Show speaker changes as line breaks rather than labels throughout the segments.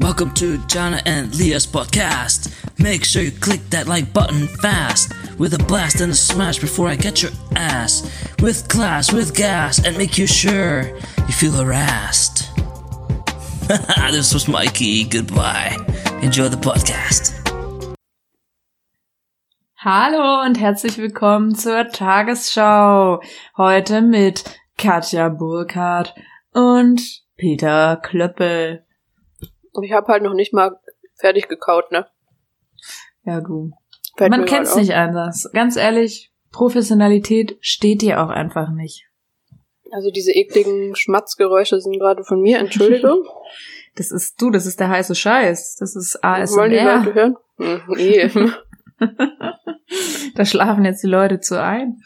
Welcome to Jana and Leah's podcast. Make sure you click that like button fast with a blast and a smash before I get your ass with class, with gas, and make you sure you feel harassed. this was Mikey. Goodbye. Enjoy the podcast.
Hallo und herzlich willkommen zur Tagesschau. Heute mit Katja Burkhardt und Peter Klöppel.
Ich habe halt noch nicht mal fertig gekaut, ne?
Ja, du.
Fällt
Man kennt's nicht anders. Ganz ehrlich, Professionalität steht dir auch einfach nicht.
Also diese ekligen Schmatzgeräusche sind gerade von mir, Entschuldigung.
Das ist du, das ist der heiße Scheiß. Das ist
Wollen die Leute
ASMR.
hören? Hm, nee.
da schlafen jetzt die Leute zu ein.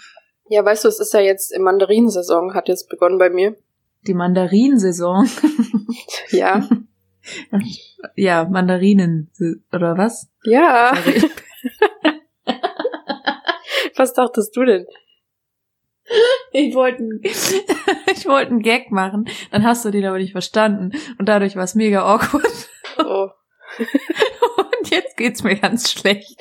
ja, weißt du, es ist ja jetzt im Mandarinensaison, hat jetzt begonnen bei mir.
Die Mandarinensaison.
Ja.
Ja, Mandarinen oder was?
Ja. Was dachtest du denn?
Ich wollte ich wollte einen Gag machen, dann hast du den aber nicht verstanden und dadurch war es mega awkward
Oh.
und jetzt geht's mir ganz schlecht.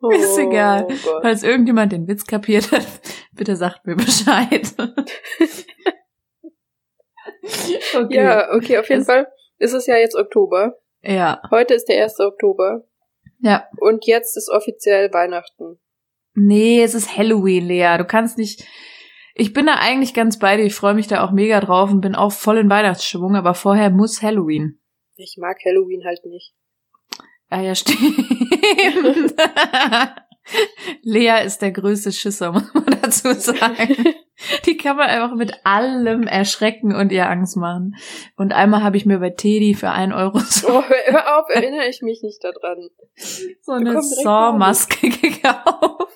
oh
Ist egal.
Gott.
Falls irgendjemand den Witz kapiert hat, bitte sagt mir Bescheid. okay.
Ja, okay, auf jeden
Das-
Fall ist es ja jetzt Oktober.
Ja.
Heute ist der 1. Oktober.
Ja.
Und jetzt ist offiziell Weihnachten.
Nee, es ist Halloween, Lea. Du kannst nicht. Ich bin da eigentlich ganz bei dir. Ich freue mich da auch mega drauf und bin auch voll in Weihnachtsstimmung, aber vorher muss Halloween.
Ich mag Halloween halt nicht.
Ah ja, stimmt. Lea ist der größte Schisser, muss man dazu sagen. Die kann man einfach mit allem erschrecken und ihr Angst machen. Und einmal habe ich mir bei Teddy für ein Euro so,
Oh, hör auf, erinnere ich mich nicht daran.
so eine Saw-Maske gekauft.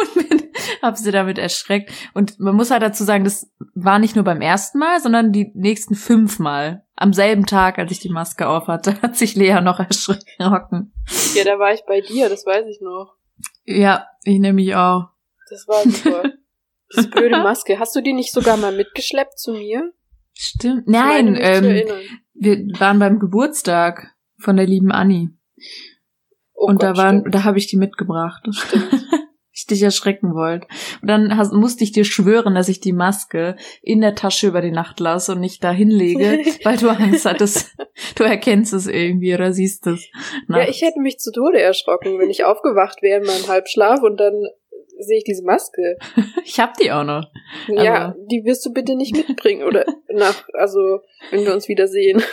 Und bin, hab sie damit erschreckt. Und man muss halt dazu sagen, das war nicht nur beim ersten Mal, sondern die nächsten fünf Mal. Am selben Tag, als ich die Maske auf hatte, hat sich Lea noch erschrocken.
Ja, da war ich bei dir, das weiß ich noch.
Ja, ich nehme mich auch.
Das war super. Diese blöde Maske. Hast du die nicht sogar mal mitgeschleppt zu mir?
Stimmt. Nein, ähm, wir waren beim Geburtstag von der lieben Annie.
Oh
und
Gott,
da waren,
stimmt.
da habe ich die mitgebracht.
Stimmt.
ich dich erschrecken wollte. Und dann hast, musste ich dir schwören, dass ich die Maske in der Tasche über die Nacht lasse und nicht da hinlege, weil du Angst hattest. Du erkennst es irgendwie oder siehst es.
Ja, ich hätte mich zu Tode erschrocken, wenn ich aufgewacht wäre in meinem Halbschlaf und dann sehe ich diese Maske.
ich hab die auch noch.
Ja,
Also-
die wirst du bitte nicht mitbringen oder nach, also wenn wir uns wiedersehen.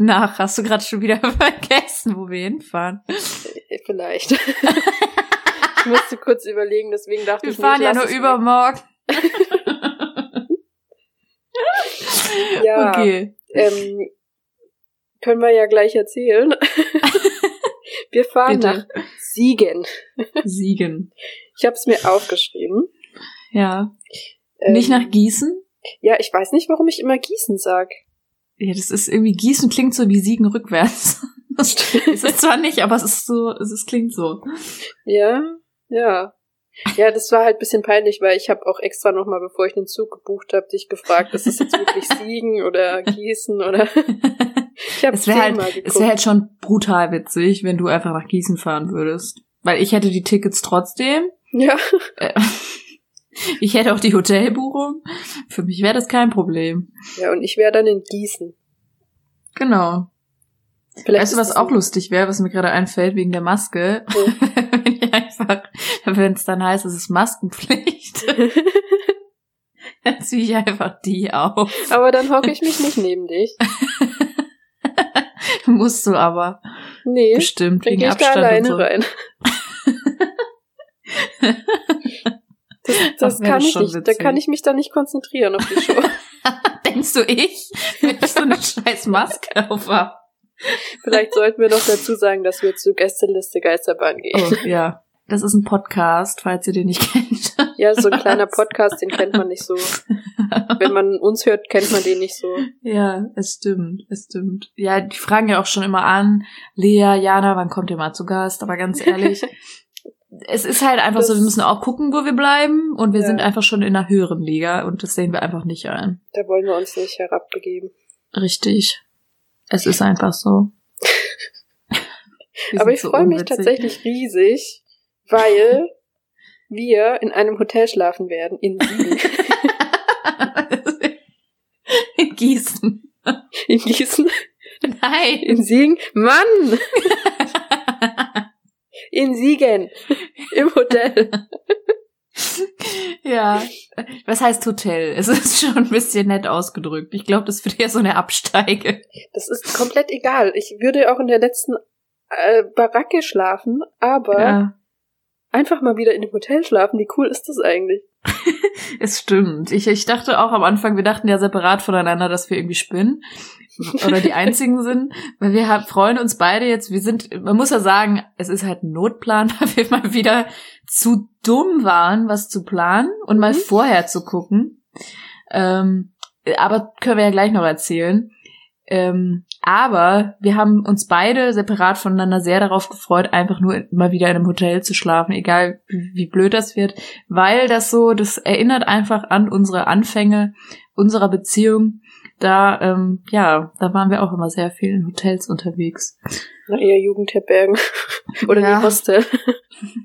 Nach, hast du gerade schon wieder vergessen, wo wir hinfahren.
Äh, Vielleicht. ich musste kurz überlegen, deswegen dachte
Wir
ich,
fahren
nee,
ja nur übermorgen.
Ja,
Okay.
ähm, können wir ja gleich erzählen. Wir fahren
Bitte.
nach Siegen.
Siegen.
Ich habe es mir aufgeschrieben.
Ja.
Ähm,
Nicht nach Gießen?
Ja, ich weiß nicht, warum ich immer Gießen sag.
Ja, das ist irgendwie Gießen klingt so wie Siegen rückwärts. Das ist es zwar nicht, aber es ist so, es ist, klingt so.
Ja, ja. Ja, das war halt ein bisschen peinlich, weil ich habe auch extra nochmal, bevor ich den Zug gebucht habe, dich gefragt, ist es jetzt wirklich Siegen oder Gießen oder...
Es wäre halt, es wäre halt schon brutal witzig, wenn du einfach nach Gießen fahren würdest. Weil ich hätte die Tickets trotzdem.
ja,
Äh, Ich hätte auch die Hotelbuchung. Für mich wäre das kein Problem.
ja, und ich wäre dann in Gießen.
Genau.
Vielleicht
weißt du, was auch lustig wäre, was mir gerade einfällt wegen der Maske?
Oh.
wenn ich einfach, wenn es dann heißt, es ist Maskenpflicht, dann ziehe ich einfach die auf.
Aber dann hocke ich mich nicht neben dich.
Musst du aber.
Nee,
Bestimmt, wegen
ich da
Abstand und
alleine
so.
rein. Das, das
wäre
kann
das
ich nicht. Da
witzig.
kann ich mich dann nicht konzentrieren auf die Show.
Denkst du ich, wenn ich so eine scheiß Maske auf hab?
Vielleicht sollten wir noch dazu sagen, dass wir zur Gästeliste Geisterbahn gehen.
Oh, ja. Das ist ein Podcast, falls ihr den nicht kennt.
Ja, so ein kleiner Podcast, den kennt man nicht so. Wenn man uns hört, kennt man den nicht so.
Ja, es stimmt, es stimmt. Ja, die fragen ja auch schon immer an, Lea, Jana, wann kommt ihr mal zu Gast? Aber ganz ehrlich, es ist halt einfach
Das-
so, wir müssen auch gucken, wo wir bleiben und wir
Ja.
sind einfach schon in einer höheren Liga und das sehen wir einfach nicht ein.
Da wollen wir uns nicht herabgegeben.
Richtig. Es ist einfach so.
Aber ich
so
freue mich tatsächlich riesig, weil wir in einem Hotel schlafen werden in Siegen.
In Gießen.
In Gießen?
Nein.
In Siegen? Mann! In Siegen. Im Hotel.
ja. Was heißt Hotel? Es ist schon ein bisschen nett ausgedrückt. Ich glaube, das wird eher so eine Absteige.
Das ist komplett egal. Ich würde auch in der letzten äh, Baracke schlafen, aber
Ja.
Einfach mal wieder in dem Hotel schlafen. Wie cool ist das eigentlich?
Es stimmt. Ich, ich dachte auch am Anfang, wir dachten ja separat voneinander, dass wir irgendwie spinnen. Oder die einzigen sind. Weil wir haben, freuen uns beide jetzt. Wir sind, man muss ja sagen, es ist halt ein Notplan, weil wir mal wieder zu dumm waren, was zu planen und mal
Mhm.
vorher zu gucken. Ähm, aber können wir ja gleich noch erzählen. Ähm, aber wir haben uns beide separat voneinander sehr darauf gefreut, einfach nur mal wieder in einem Hotel zu schlafen, egal wie, blöd das wird, weil das so, das erinnert einfach an unsere Anfänge unserer Beziehung. Da, ähm, ja, da waren wir auch immer sehr viel in Hotels unterwegs.
Na, eher Jugendherbergen. Oder
Ja.
die Hostel.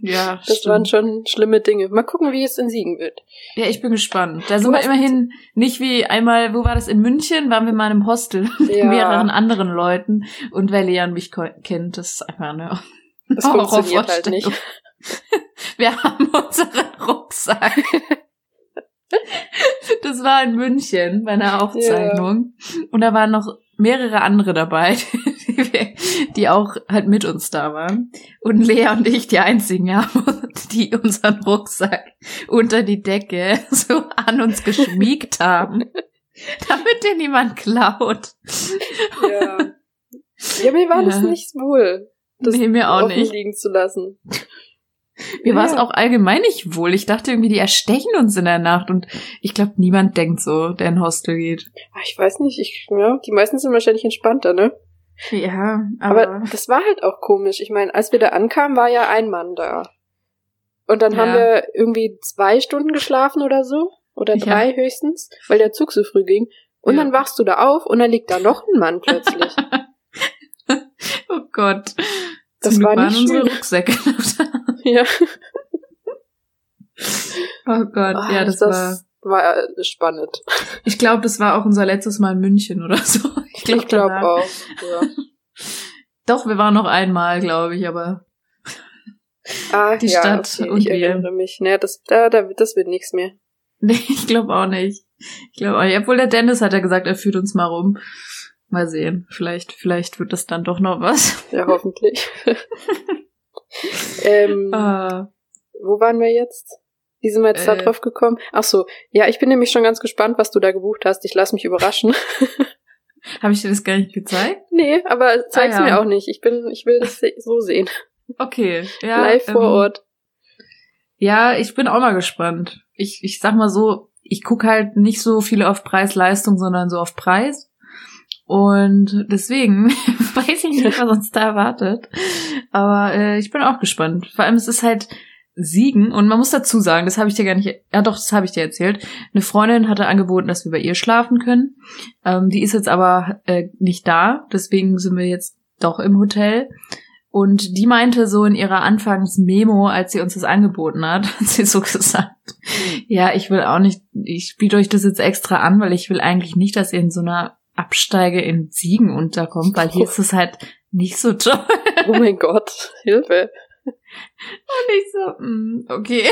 Ja,
Das waren schon schlimme Dinge. Mal gucken, wie es in Siegen wird.
Ja, ich bin gespannt. Da sind wir immerhin nicht wie einmal, wo war das in München? Waren wir mal im Hostel mit
Ja.
mehreren anderen Leuten und wer Leon mich kennt, das ist einfach eine
Das funktioniert halt nicht.
Wir haben unseren Rucksack. Das war in München bei einer Aufzeichnung. Und da waren noch mehrere andere dabei, die, wir, die auch halt mit uns da waren. Und Lea und ich die einzigen haben, die unseren Rucksack unter die Decke so an uns geschmiegt haben, damit den niemand klaut.
Ja. Ja, mir war das
Ja.
nicht wohl, das
nee, mir auch nicht.
liegen zu lassen.
Mir war es
Ja.
auch allgemein nicht wohl. Ich dachte irgendwie, die erstechen uns in der Nacht. Und ich glaube, niemand denkt so, der in Hostel geht.
Ah, Ich weiß nicht, ich, ja, die meisten sind wahrscheinlich entspannter, ne?
Ja,
Aber, das war halt auch komisch. Ich meine, als wir da ankamen, war ja ein Mann da. Und dann
Ja.
haben wir irgendwie zwei Stunden geschlafen oder so. Oder
Ja.
drei höchstens, weil der Zug so früh ging. Und
Ja.
dann wachst du da auf und dann liegt da noch ein Mann plötzlich.
oh Gott.
Das
Zum
war
waren
nicht
unsere
schön.
Rucksäcke
ja.
Oh Gott,
Ah,
ja, das, war.
war äh, spannend.
Ich glaube, das war auch unser letztes Mal in München oder so. Ich glaube danach-
auch. Ja.
Doch, wir waren noch einmal, glaube ich, aber
Ah,
Die
ja,
Stadt
okay,
und
ich
wir.
erinnere mich. Naja, das, da, da, das wird nichts mehr.
nee, ich glaube auch nicht. Ich glaube auch nicht. Obwohl der Dennis hat ja gesagt, er führt uns mal rum. Mal sehen. Vielleicht, vielleicht wird das dann doch noch was.
Ja, hoffentlich. ähm,
Ah,
Wo waren wir jetzt? Wie sind wir jetzt da
Äh.
drauf gekommen? Ach so, ja, ich bin nämlich schon ganz gespannt, was du da gebucht hast. Ich lass mich überraschen.
Habe ich dir das gar nicht gezeigt?
nee, aber zeig's
Ah, ja.
mir auch nicht. Ich bin, ich will das so sehen.
Okay. Ja,
Live vor
ähm,
Ort.
Ja, ich bin auch mal gespannt. Ich, ich sag mal so, ich guck halt nicht so viel auf Preis-Leistung, sondern so auf Preis. Und deswegen weiß ich nicht, was uns da erwartet. Aber äh, ich bin auch gespannt. Vor allem, es ist halt Siegen. Und man muss dazu sagen, das habe ich dir gar nicht, ja doch, das habe ich dir erzählt. Eine Freundin hatte angeboten, dass wir bei ihr schlafen können. Ähm, die ist jetzt aber äh, nicht da. Deswegen sind wir jetzt doch im Hotel. Und die meinte so in ihrer Anfangsmemo, als sie uns das angeboten hat, hat sie so gesagt, ja, ich will auch nicht, ich biete euch das jetzt extra an, weil ich will eigentlich nicht, dass ihr in so einer Absteige in Siegen unterkommt, weil hier ist es halt nicht so toll.
Oh mein Gott, Hilfe.
Und ich so, mm, okay.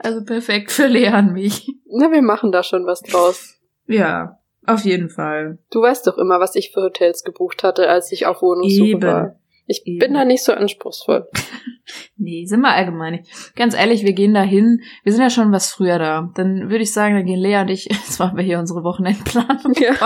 Also perfekt für Lea und mich.
Na, wir machen da schon was draus.
Ja, auf jeden Fall.
Du weißt doch immer, was ich für Hotels gebucht hatte, als ich auf Wohnungssuche
Eben.
war. Ich
Eben.
bin da nicht so anspruchsvoll.
Nee, sind wir allgemein nicht. Ganz ehrlich, wir gehen da hin. Wir sind ja schon was früher da. Dann würde ich sagen, dann gehen Lea und ich, jetzt machen wir hier unsere Wochenendplanung.
Ja.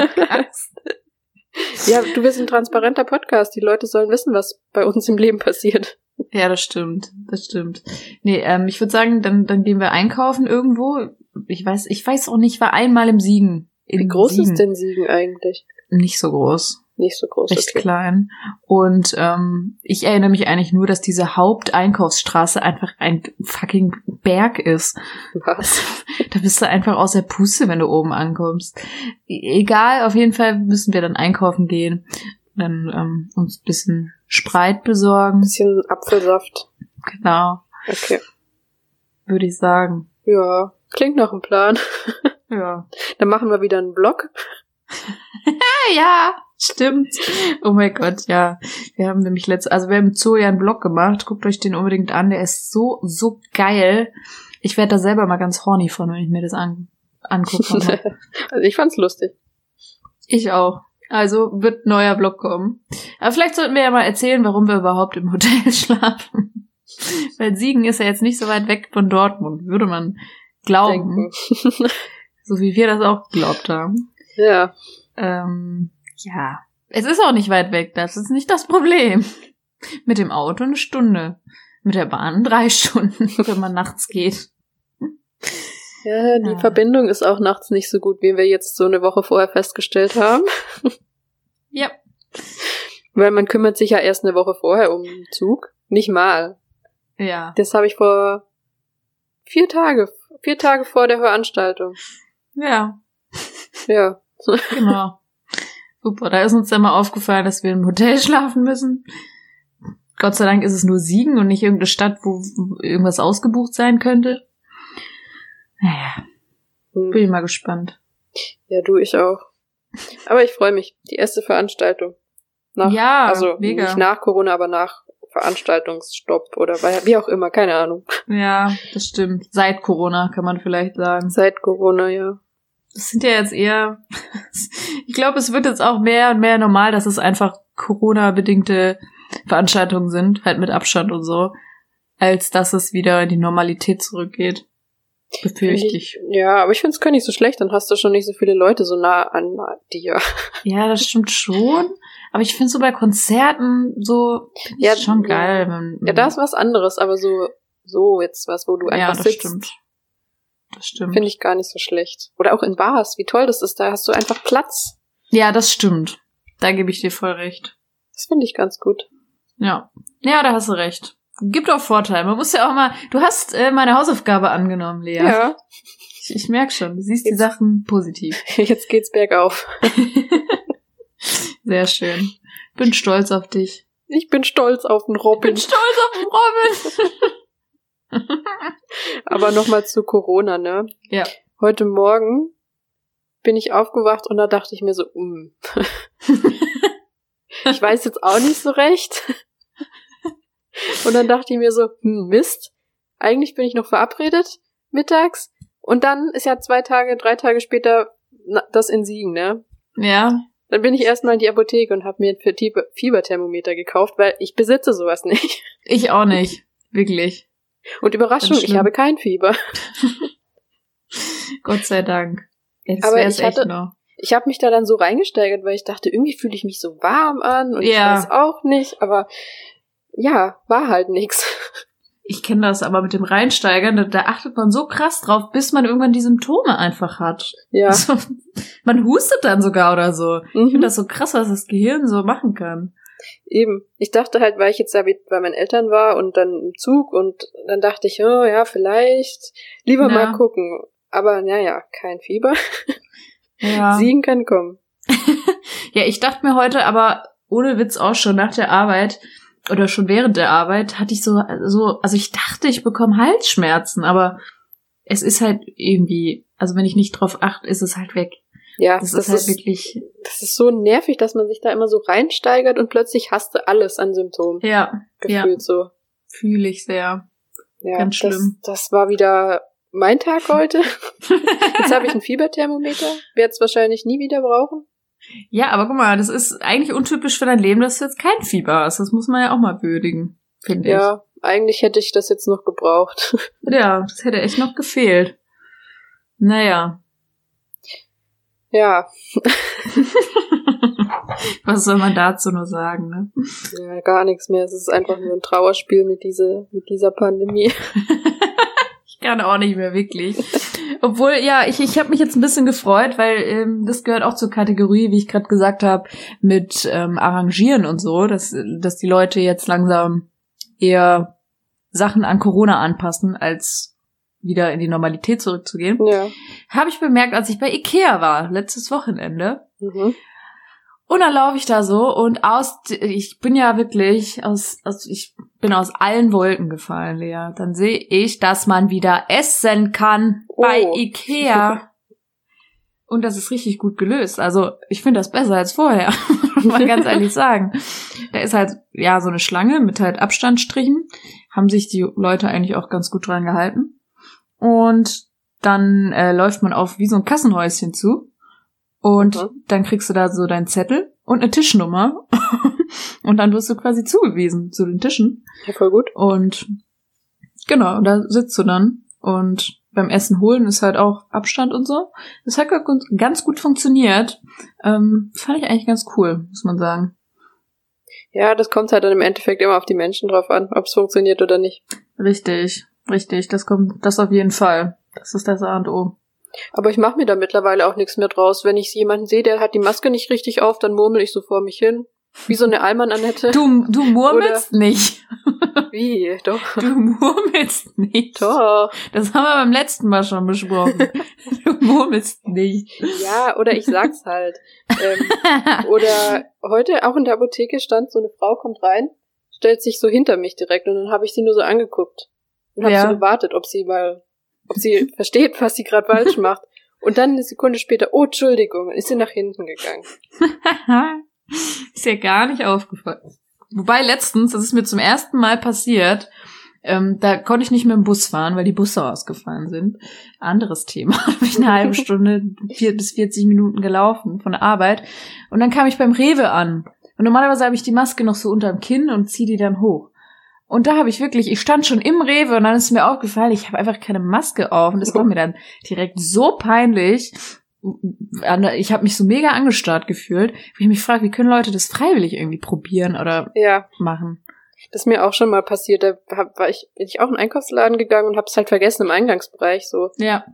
Ja, du bist ein transparenter Podcast. Die Leute sollen wissen, was bei uns im Leben passiert.
Ja, das stimmt. Das stimmt. Nee, ähm, ich würde sagen, dann, dann gehen wir einkaufen irgendwo. Ich weiß, ich weiß auch nicht, war einmal im Siegen.
Wie groß
Siegen.
ist denn Siegen eigentlich?
Nicht so groß.
Nicht so groß.
Recht
okay.
klein. Und ähm, ich erinnere mich eigentlich nur, dass diese Haupteinkaufsstraße einfach ein fucking Berg ist.
Was?
Da bist du einfach aus der Puste, wenn du oben ankommst. E- Egal, auf jeden Fall müssen wir dann einkaufen gehen. Dann ähm, uns ein bisschen Spreit besorgen.
Bisschen Apfelsaft.
Genau,
Okay.
würde ich sagen.
Ja, klingt nach einem Plan.
Ja.
Dann machen wir wieder einen Vlog.
Ah, ja, stimmt. Oh mein Gott, ja. Wir haben nämlich letzte, also wir haben im Zoo ja einen Blog gemacht. Guckt euch den unbedingt an. Der ist so, so geil. Ich werde da selber mal ganz horny von, wenn ich mir das an, angucke.
also ich fand's lustig.
ich auch. Also wird neuer Blog kommen. Aber vielleicht sollten wir ja mal erzählen, warum wir überhaupt im Hotel schlafen. Weil Siegen ist ja jetzt nicht so weit weg von Dortmund, würde man glauben. So wie wir das auch geglaubt haben.
ja.
Ähm, ja. Es ist auch nicht weit weg, das ist nicht das Problem. Mit dem Auto eine Stunde. Mit der Bahn drei Stunden, wenn man nachts geht.
Ja, die
Ja.
Verbindung ist auch nachts nicht so gut, wie wir jetzt so eine Woche vorher festgestellt haben.
Ja.
Weil man kümmert sich ja erst eine Woche vorher um den Zug. Nicht mal.
Ja.
Das habe ich vor vier Tage, vier Tage vor der Veranstaltung.
Ja,
Ja.
genau. Super, da ist uns dann mal aufgefallen, dass wir im Hotel schlafen müssen. Gott sei Dank ist es nur Siegen und nicht irgendeine Stadt, wo irgendwas ausgebucht sein könnte. Naja,
Hm.
bin ich mal gespannt.
Ja, du, ich auch. Aber ich freue mich. Die erste Veranstaltung. Nach,
ja,
also
mega.
nicht nach Corona, aber nach Veranstaltungsstopp oder wie auch immer, keine Ahnung.
Ja, das stimmt. Seit Corona kann man vielleicht sagen.
Seit Corona, ja.
Das sind ja jetzt eher, ich glaube, es wird jetzt auch mehr und mehr normal, dass es einfach Corona-bedingte Veranstaltungen sind, halt mit Abstand und so, als dass es wieder in die Normalität zurückgeht. Befürchte ich.
Ja, aber ich finde es gar nicht so schlecht, dann hast du schon nicht so viele Leute so nah an dir.
Ja, das stimmt schon. Aber ich finde so bei Konzerten so
Ja,
schon
ja.
geil.
Ja, da ist was anderes, aber so, so jetzt was, wo du
ja,
einfach
das
sitzt,
stimmt. Das stimmt.
finde ich gar nicht so schlecht. Oder auch in Bars, wie toll das ist, da hast du einfach Platz.
Ja, das stimmt. Da gebe ich dir voll recht.
Das finde ich ganz gut.
Ja. Ja, da hast du recht. Gibt auch Vorteile. Man muss ja auch mal. Du hast äh, meine Hausaufgabe angenommen, Lea.
Ja,
Ich, ich merke schon. Du siehst die
Jetzt-
Sachen positiv.
jetzt geht's bergauf.
Sehr schön. Bin stolz auf dich.
Ich bin stolz auf den Robin.
Bin stolz auf den Robin.
Aber nochmal zu Corona, ne?
Ja.
Heute Morgen bin ich aufgewacht und da dachte ich mir so, mm. ich weiß jetzt auch nicht so recht. Und dann dachte ich mir so, hm, Mist. Eigentlich bin ich noch verabredet mittags. Und dann ist ja zwei Tage, drei Tage später das in Siegen, ne?
ja.
Dann bin ich erstmal in die Apotheke und habe mir ein Fieber- Fieberthermometer gekauft, weil ich besitze sowas nicht.
Ich auch nicht. Wirklich.
Und Überraschung, ich habe kein Fieber.
Gott sei Dank. Das
Aber ich
echt
hatte-
noch.
Ich habe mich da dann so reingesteigert, weil ich dachte, irgendwie fühle ich mich so warm an und
Ja.
ich weiß auch nicht, aber ja, war halt nix.
Ich kenne das aber mit dem Reinsteigern, da, achtet man so krass drauf, bis man irgendwann die Symptome einfach hat.
Ja.
Also, man hustet dann sogar oder so. Ich finde
Mhm.
das so krass, was das Gehirn so machen kann.
Eben. Ich dachte halt, weil ich jetzt mit- bei meinen Eltern war und dann im Zug und dann dachte ich, oh ja, vielleicht lieber
Ja.
mal gucken. Aber naja, kein Fieber.
Ja.
Siegen kann kommen.
Ja, ich dachte mir heute, aber ohne Witz auch schon nach der Arbeit oder schon während der Arbeit hatte ich so, so, also ich dachte, ich bekomme Halsschmerzen, aber es ist halt irgendwie, also wenn ich nicht drauf achte, ist es halt weg.
Ja,
Das,
das,
ist halt
ist,
wirklich,
das ist so nervig, dass man sich da immer so reinsteigert und plötzlich hast du alles an Symptomen.
ja, ja,
Gefühlt so.
fühle ich sehr.
Ja,
Ganz schlimm.
Das, das war wieder mein Tag heute. Jetzt habe ich ein Fieberthermometer. Werde es wahrscheinlich nie wieder brauchen.
Ja, aber guck mal, das ist eigentlich untypisch für dein Leben, dass du jetzt kein Fieber hast. Das muss man ja auch mal würdigen, finde
Ja, eigentlich hätte ich das jetzt noch gebraucht.
ich. Ja, das hätte echt noch gefehlt. Naja,
ja,
was soll man dazu nur sagen, ne?
ja, gar nichts mehr. Es ist einfach nur ein Trauerspiel mit, diese, mit dieser Pandemie.
Ich kann auch nicht mehr wirklich. Obwohl, ja, ich, ich habe mich jetzt ein bisschen gefreut, weil ähm, das gehört auch zur Kategorie, wie ich gerade gesagt habe, mit ähm, Arrangieren und so, dass, dass die Leute jetzt langsam eher Sachen an Corona anpassen, als wieder in die Normalität zurückzugehen.
Ja.
Habe ich bemerkt, als ich bei Ikea war, letztes Wochenende.
Mhm.
Und dann laufe ich da so und aus, ich bin ja wirklich aus, aus, ich bin aus allen Wolken gefallen, Lea. Dann sehe ich, dass man wieder essen kann bei
Oh.
Ikea. Und das ist richtig gut gelöst. Also ich finde das besser als vorher, muss man ganz ehrlich sagen. Da ist halt ja so eine Schlange mit halt Abstandstrichen. Haben sich die Leute eigentlich auch ganz gut dran gehalten. Und dann äh, läuft man auf wie so ein Kassenhäuschen zu. Und
Mhm.
dann kriegst du da so deinen Zettel und eine Tischnummer. und dann wirst du quasi zugewiesen zu den Tischen.
Ja, voll gut.
Und genau, da sitzt du dann. Und beim Essen holen ist halt auch Abstand und so. Das hat ganz- ganz gut funktioniert. Ähm, fand ich eigentlich ganz cool, muss man sagen.
Ja, das kommt halt dann im Endeffekt immer auf die Menschen drauf an, ob es funktioniert oder nicht.
Richtig, richtig. Das kommt, das auf jeden Fall. Das ist das A und O.
Aber ich mache mir da mittlerweile auch nichts mehr draus. Wenn ich jemanden sehe, der hat die Maske nicht richtig auf, dann murmel ich so vor mich hin. Wie so eine Allmann-Annette.
Du, du murmelst nicht.
Wie? Doch.
Du murmelst nicht.
Doch.
Das haben wir beim letzten Mal schon besprochen. Du murmelst nicht.
Ja, oder ich sag's halt. Ähm, oder heute auch in der Apotheke stand so eine Frau, kommt rein, stellt sich so hinter mich direkt und dann habe ich sie nur so angeguckt und habe
Ja.
so gewartet, ob sie mal, ob sie versteht, was sie gerade falsch macht. Und dann eine Sekunde später, oh, Entschuldigung, ist sie nach hinten gegangen.
ist ja gar nicht aufgefallen. Wobei letztens, das ist mir zum ersten Mal passiert, ähm, da konnte ich nicht mit dem Bus fahren, weil die Busse ausgefallen sind. Anderes Thema. Da bin ich eine halbe Stunde, vier bis 40 Minuten gelaufen von der Arbeit. Und dann kam ich beim Rewe an. Und normalerweise habe ich die Maske noch so unterm Kinn und ziehe die dann hoch. Und da habe ich wirklich, ich stand schon im Rewe und dann ist mir aufgefallen, ich habe einfach keine Maske auf. Und das war mir dann direkt so peinlich. Ich habe mich so mega angestarrt gefühlt, wo ich mich frage, wie können Leute das freiwillig irgendwie probieren oder
Ja,
machen?
das ist mir auch schon mal passiert. Da war ich, bin ich auch in den Einkaufsladen gegangen und hab's halt vergessen im Eingangsbereich so.
Ja.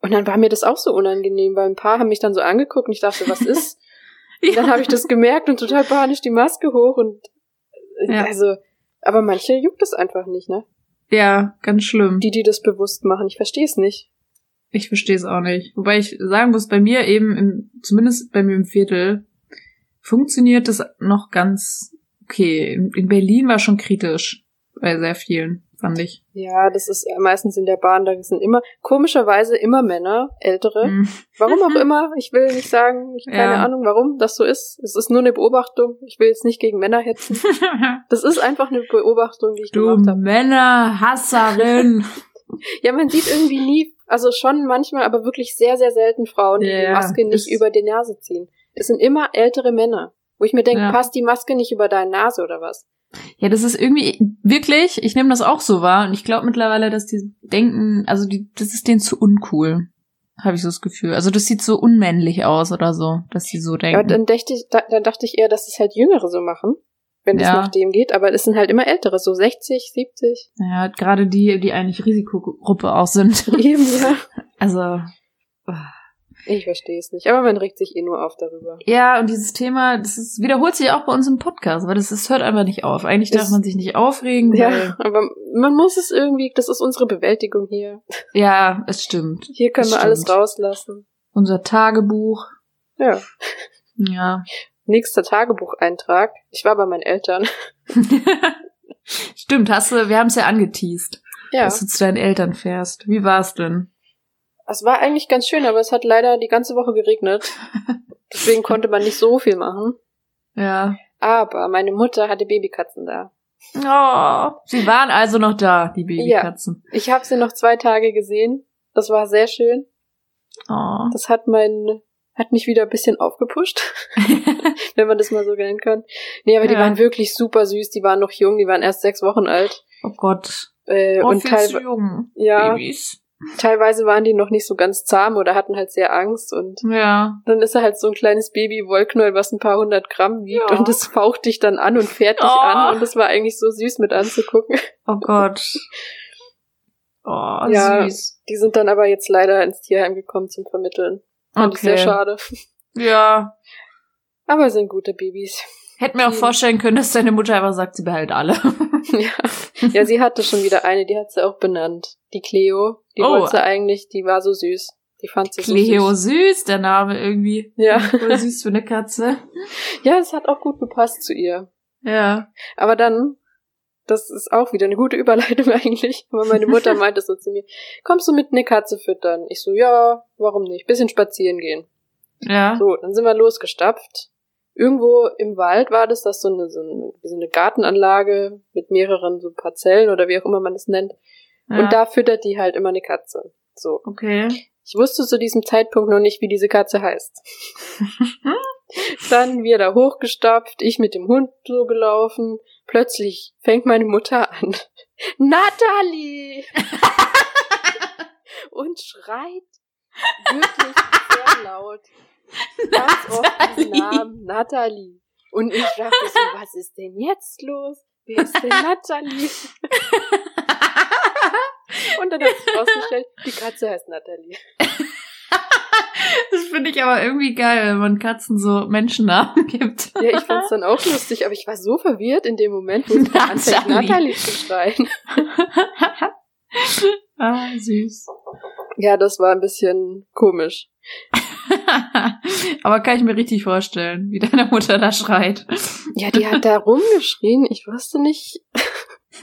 Und dann war mir das auch so unangenehm, weil ein paar haben mich dann so angeguckt und ich dachte, was ist? Und dann habe ich das gemerkt und total panisch die Maske hoch und
Ja.
also, aber manche juckt es einfach nicht, ne?
Ja, ganz schlimm.
Die, die das bewusst machen, ich verstehe es nicht.
Ich verstehe es auch nicht. Wobei ich sagen muss, bei mir eben, im, zumindest bei mir im Viertel, funktioniert das noch ganz okay. In, in Berlin war schon kritisch bei sehr vielen, fand ich.
Ja, das ist meistens in der Bahn, da sind immer, komischerweise immer Männer, ältere.
Hm.
Warum auch immer, ich will nicht sagen, ich keine
Ja.
Ahnung, warum das so ist. Es ist nur eine Beobachtung. Ich will jetzt nicht gegen Männer hetzen. Das ist einfach eine Beobachtung, die ich
du
gemacht habe.
Männerhasserin.
Ja, man sieht irgendwie nie, also schon manchmal, aber wirklich sehr, sehr selten Frauen, die die
Ja,
Maske nicht über die Nase ziehen. Es sind immer ältere Männer, wo ich mir denke,
Ja.
passt die Maske nicht über deine Nase oder was?
Ja, das ist irgendwie wirklich, ich nehme das auch so wahr und ich glaube mittlerweile, dass die denken, also die, das ist denen zu uncool, habe ich so das Gefühl. Also das sieht so unmännlich aus oder so, dass sie so denken.
dann dachte ich, da, dann dachte ich eher, dass es halt Jüngere so machen, wenn das
Ja.
nach dem geht, aber es sind halt immer ältere, so 60, 70.
Ja, gerade die, die eigentlich Risikogruppe auch sind.
Eben, ja.
Also,
Ich verstehe es nicht, aber man regt sich eh nur auf darüber.
ja, und dieses Thema, das ist, wiederholt sich auch bei uns im Podcast, weil das, das hört einfach nicht auf. Eigentlich darf
Ist-
man sich nicht aufregen,
Ja, aber man muss es irgendwie, das ist unsere Bewältigung hier.
ja, es stimmt.
Hier können
Das
wir alles
stimmt.
rauslassen.
Unser Tagebuch,
Ja.
ja.
Nächster Tagebucheintrag. Ich war bei meinen Eltern.
Stimmt, hast du, wir haben es ja angeteased,
Ja.
dass du zu deinen Eltern fährst. Wie war's denn?
Es war eigentlich ganz schön, aber es hat leider die ganze Woche geregnet. Deswegen konnte man nicht so viel machen.
Ja.
Aber meine Mutter hatte Babykatzen da.
Oh, sie waren also noch da, die Babykatzen.
Ich habe sie noch zwei Tage gesehen. Das war sehr schön.
Oh.
Das hat mein, hat mich wieder ein bisschen aufgepusht, wenn man das mal so nennen kann. Nee, aber die
Ja.
waren wirklich super süß. Die waren noch jung. Die waren erst sechs Wochen alt.
oh Gott.
Äh,
Oh,
und
viel
teilwe-
zu jung.
ja,
Babys.
Teilweise waren die noch nicht so ganz zahm oder hatten halt sehr Angst und
Ja.
dann ist er halt so ein kleines Baby-Wollknäuel, was ein paar hundert Gramm wiegt
Ja.
und das faucht dich dann an und fährt dich
Oh.
an und das war eigentlich so süß mit anzugucken.
Oh Gott. Oh,
Ja.
süß.
Die sind dann aber jetzt leider ins Tierheim gekommen zum Vermitteln. Fand ich sehr
Okay.
schade.
Ja.
Aber sind gute Babys.
Hätte mir auch vorstellen können, dass deine Mutter einfach sagt, sie behält alle.
ja. ja, sie hatte schon wieder eine, die hat sie auch benannt. Die Cleo. Die
Oh.
wollte sie eigentlich, die war so süß. Die fand sie
Cleo
so süß.
süß, der Name irgendwie.
Ja.
Voll süß für eine Katze.
Ja, es hat auch gut gepasst zu ihr.
Ja.
Aber dann, das ist auch wieder eine gute Überleitung eigentlich, aber meine Mutter meinte so zu mir, kommst du mit eine Katze füttern? Ich so, ja, warum nicht? Bisschen spazieren gehen.
Ja.
So, dann sind wir losgestapft. Irgendwo im Wald war das, das so eine, so eine, so eine Gartenanlage mit mehreren so Parzellen oder wie auch immer man es nennt.
ja.
Und da füttert die halt immer eine Katze. So.
Okay.
Ich wusste zu diesem Zeitpunkt noch nicht, wie diese Katze heißt. Dann wir da hochgestapft, ich mit dem Hund so gelaufen. Plötzlich fängt meine Mutter an. Natalie! Und schreit wirklich sehr laut. Ganz oft diesen. Namen. Natalie. Und ich dachte so, was ist denn jetzt los? Wer ist denn Natalie? Und dann hat sich rausgestellt, die Katze heißt Natalie.
Das finde ich aber irgendwie geil, wenn man Katzen so Menschennamen gibt.
Ja, ich fand's dann auch lustig, aber ich war so verwirrt in dem Moment, wo dann anfängt.
Natalie
zu schreien.
ah, süß.
Ja, das war ein bisschen komisch.
aber kann ich mir richtig vorstellen, wie deine Mutter da schreit.
Ja, die hat da rumgeschrien, ich wusste nicht.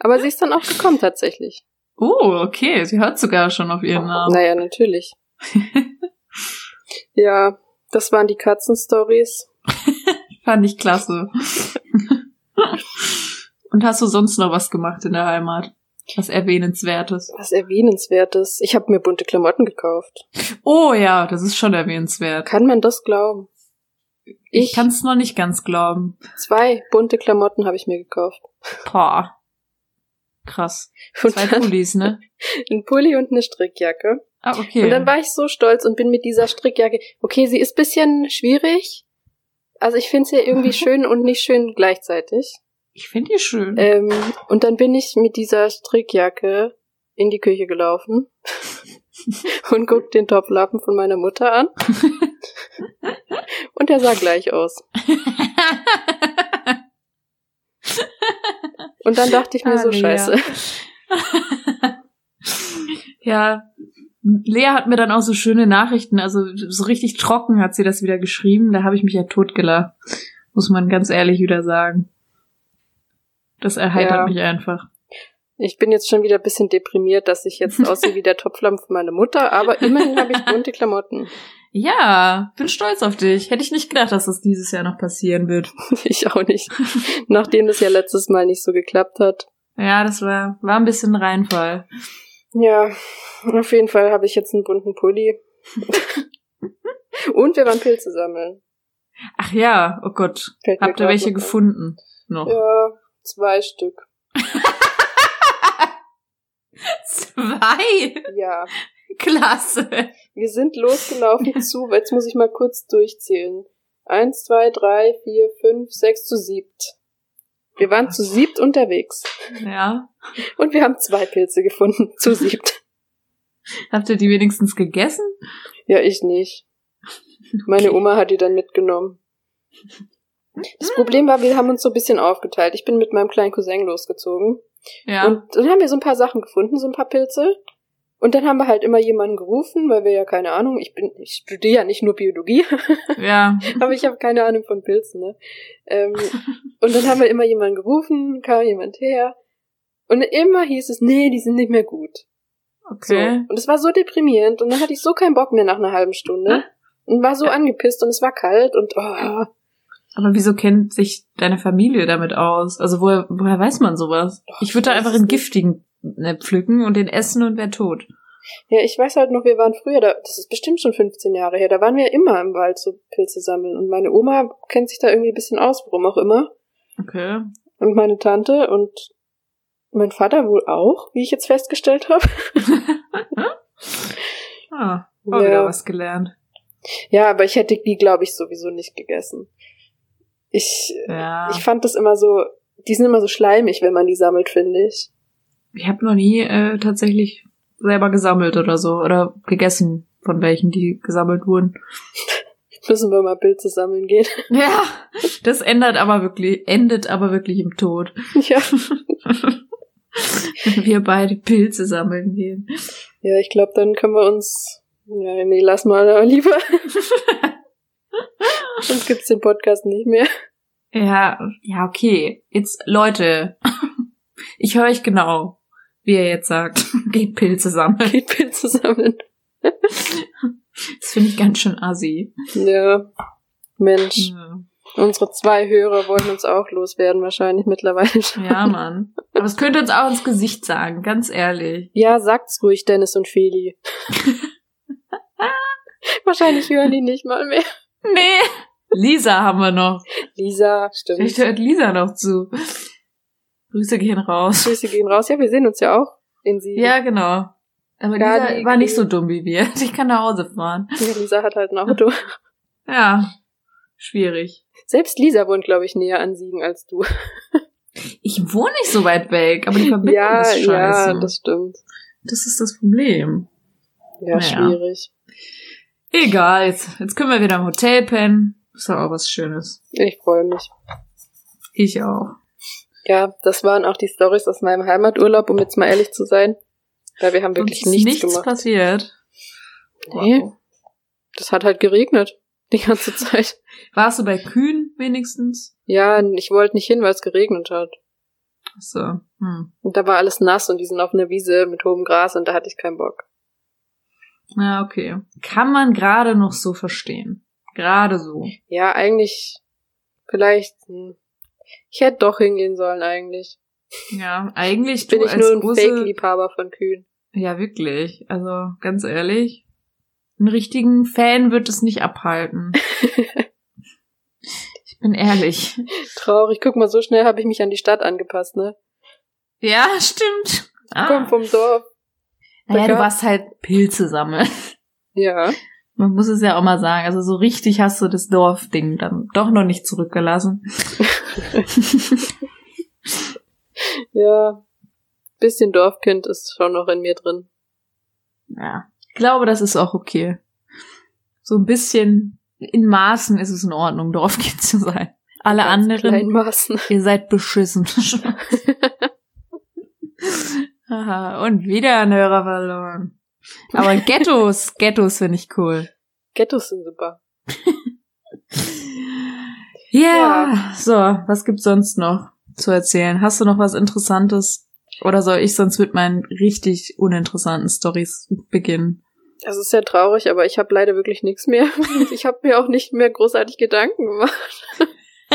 aber sie ist dann auch gekommen tatsächlich.
Oh, okay. Sie hört sogar schon auf ihren Namen.
Naja, natürlich. ja, das waren die Katzenstories.
Fand ich klasse. Und hast du sonst noch was gemacht in der Heimat? Was Erwähnenswertes?
Was Erwähnenswertes. Ich habe mir bunte Klamotten gekauft.
Oh ja, das ist schon erwähnenswert.
Kann man das glauben?
Ich
Ich,
kann es noch nicht ganz glauben.
zwei bunte Klamotten habe ich mir gekauft.
Boah. Krass.
Und
Zwei Pullis, ne?
ein Pulli und eine Strickjacke.
Ah, okay.
Und dann war ich so stolz und bin mit dieser Strickjacke. Okay, sie ist bisschen schwierig. Also ich finde sie irgendwie schön und nicht schön gleichzeitig.
Ich finde die schön.
Ähm, und dann bin ich mit dieser Strickjacke in die Küche gelaufen und guck den Topflappen von meiner Mutter an. Und der sah gleich aus. Und dann dachte ich mir so,
Ah, Lea.
scheiße.
ja. Lea hat mir dann auch so schöne Nachrichten, also so richtig trocken hat sie das wieder geschrieben. Da habe ich mich ja totgelacht. Muss man ganz ehrlich wieder sagen. Das erheitert
Ja.
mich einfach.
Ich bin jetzt schon wieder ein bisschen deprimiert, dass ich jetzt aussehe wie der Topflappen von meiner Mutter, aber immerhin habe ich bunte Klamotten.
Ja, bin stolz auf dich. Hätte ich nicht gedacht, dass das dieses Jahr noch passieren wird.
Ich auch nicht. Nachdem das ja letztes Mal nicht so geklappt hat.
Ja, das war, war ein bisschen ein Reinfall.
Ja, auf jeden Fall habe ich jetzt einen bunten Pulli. Und wir waren Pilze sammeln.
Ach ja, oh Gott.
Fällt
Habt ihr welche gefunden? Noch.
Ja, zwei Stück.
Zwei?
Ja.
Klasse.
Wir sind losgelaufen zu, jetzt muss ich mal kurz durchzählen. Eins, zwei, drei, vier, fünf, sechs zu siebt. Wir waren zu siebt unterwegs.
Ja.
Und wir haben zwei Pilze gefunden. Zu siebt.
Habt ihr die wenigstens gegessen?
Ja, ich nicht. Meine Oma hat die dann mitgenommen. Das Problem war, wir haben uns so ein bisschen aufgeteilt. Ich bin mit meinem kleinen Cousin losgezogen.
Ja.
Und dann haben wir so ein paar Sachen gefunden, so ein paar Pilze. Und dann haben wir halt immer jemanden gerufen, weil wir ja keine Ahnung, ich bin, ich studiere ja nicht nur Biologie,
ja.
aber ich habe keine Ahnung von Pilzen, ne? Ähm, und dann haben wir immer jemanden gerufen, kam jemand her. Und immer hieß es, nee, die sind nicht mehr gut. So.
Okay.
Und es war so deprimierend und dann hatte ich so keinen Bock mehr nach einer halben Stunde. Und war so angepisst und es war kalt und oh,
Aber wieso kennt sich deine Familie damit aus? Also woher, woher weiß man sowas?
Doch,
ich würde da einfach einen giftigen pflücken und den essen und wär tot.
Ja, ich weiß halt noch, wir waren früher, da, das ist bestimmt schon 15 Jahre her, da waren wir immer im Wald so Pilze sammeln. Und meine Oma kennt sich da irgendwie ein bisschen aus, warum auch immer.
Okay.
Und meine Tante und mein Vater wohl auch, wie ich jetzt festgestellt habe.
ah, auch
Ja.
wieder was gelernt.
Ja, aber ich hätte die, glaube ich, sowieso nicht gegessen. Ich,
Ja.
ich fand das immer so, die sind immer so schleimig, wenn man die sammelt, finde ich.
Ich habe noch nie äh, tatsächlich selber gesammelt oder so oder gegessen von welchen, die gesammelt wurden.
Müssen wir mal Pilze sammeln gehen.
Ja, das ändert aber wirklich, endet aber wirklich im Tod.
Ja.
Wenn wir beide Pilze sammeln gehen.
Ja, ich glaube, dann können wir uns. Ja, nee, lass mal lieber. Sonst gibt's den Podcast nicht mehr.
Ja, ja, okay. Jetzt, Leute, ich höre euch genau, wie ihr jetzt sagt. Geht Pilze sammeln.
Geht Pilze sammeln.
Das finde ich ganz schön assi.
Ja. Mensch.
Ja.
Unsere zwei Hörer wollen uns auch loswerden, wahrscheinlich mittlerweile schon.
Ja, Mann. Aber es könnte uns auch ins Gesicht sagen, ganz ehrlich.
Ja, sagt's ruhig, Dennis und Feli. wahrscheinlich hören die nicht mal mehr.
Nee. Lisa haben wir noch.
Lisa, stimmt.
Vielleicht hört Lisa noch zu. Grüße gehen raus.
Grüße gehen raus. Ja, wir sehen uns ja auch in sie.
Ja, genau. Aber Lisa war nicht so dumm wie wir. Die kann nach Hause fahren.
Ja, Lisa hat halt ein Auto.
Ja. Schwierig.
Selbst Lisa wohnt, glaube ich, näher an Siegen als du.
Ich wohne nicht so weit weg, aber die Verbindung
Ja,
ist scheiße.
ja, das stimmt.
das ist das Problem.
Ja,
Naja.
schwierig.
Egal, jetzt, jetzt können wir wieder im Hotel pennen. Ist doch auch was Schönes.
Ich freue mich.
Ich auch.
Ja, das waren auch die Stories aus meinem Heimaturlaub, um jetzt mal ehrlich zu sein. Weil wir haben wirklich
ist
nichts, gemacht.
passiert.
Nee.
Wow.
Das hat halt geregnet. Die ganze Zeit.
Warst du bei Kühen wenigstens?
Ja, ich wollte nicht hin, weil es geregnet hat.
Achso. Hm.
Und da war alles nass und die sind auf einer Wiese mit hohem Gras und da hatte ich keinen Bock.
Ja, okay. Kann man gerade noch so verstehen. Gerade so.
Ja, eigentlich, vielleicht, hm, ich hätte doch hingehen sollen eigentlich.
Ja, eigentlich
Bin ich nur ein
große,
Fake-Liebhaber von Kühen.
Ja, wirklich. Also, ganz ehrlich. Einen richtigen Fan wird es nicht abhalten. ich bin ehrlich.
Traurig. Guck mal, so schnell habe ich mich an die Stadt angepasst, ne?
Ja, stimmt.
Ich komm
Ah.
vom Dorf.
Naja, du warst halt Pilze sammeln.
Ja.
Man muss es ja auch mal sagen. Also so richtig hast du das Dorfding dann doch noch nicht zurückgelassen.
Ja. Bisschen Dorfkind ist schon noch in mir drin.
Ja. Ich glaube, das ist auch okay. So ein bisschen in Maßen ist es in Ordnung, Dorfkind zu sein. Alle
Ganz
anderen, ihr seid beschissen. Aha, und wieder ein Hörer verloren. Aber Ghettos, Ghettos finde ich cool.
Ghettos sind super.
Ja, so, was gibt's sonst noch zu erzählen? Hast du noch was Interessantes? Oder soll ich sonst mit meinen richtig uninteressanten Stories beginnen?
Das ist sehr traurig, aber ich habe leider wirklich nichts mehr. Ich habe mir auch nicht mehr großartig Gedanken gemacht.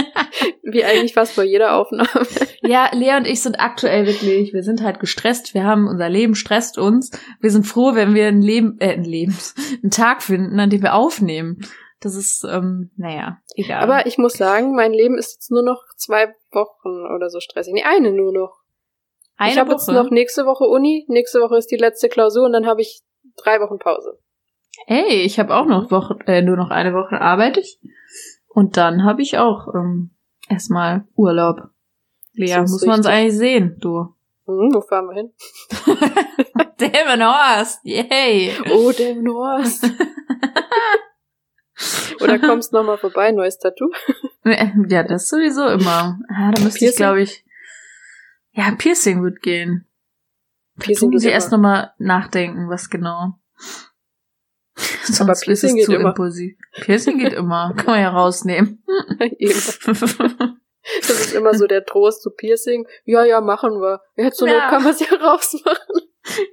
Wie eigentlich fast bei jeder Aufnahme.
Ja, Lea und ich sind aktuell wirklich, wir sind halt gestresst, wir haben, unser Leben stresst uns. Wir sind froh, wenn wir ein Leben, äh, ein Leben, einen Tag finden, an dem wir aufnehmen. Das ist, ähm, naja, egal.
Aber ich muss sagen, mein Leben ist jetzt nur noch zwei Wochen oder so stressig. Nee, eine nur noch.
eine
ich habe jetzt noch nächste Woche Uni, nächste Woche ist die letzte Klausur und dann habe ich drei Wochen Pause.
Hey, ich habe auch noch Woche, äh, nur noch eine Woche arbeite ich. Und dann habe ich auch ähm, erstmal Urlaub. Lea, muss man es eigentlich sehen, du.
Hm, wo fahren wir hin?
Damn Horst, yay.
Oh, der Norst. Oder kommst noch mal vorbei, neues Tattoo?
Ja, das sowieso immer. Ah, da müsste ich,
Piercing?
glaube ich. Ja, Piercing wird gehen.
Piercing
Muss
geht
ich erst nochmal nachdenken, was genau. Sonst
Aber Piercing geht
zu
immer.
impulsiv. Piercing geht immer. Kann man ja rausnehmen.
Das ist immer so der Trost zu Piercing. Ja, ja, machen wir. Jetzt zur
Ja.
Kann man es ja rausmachen.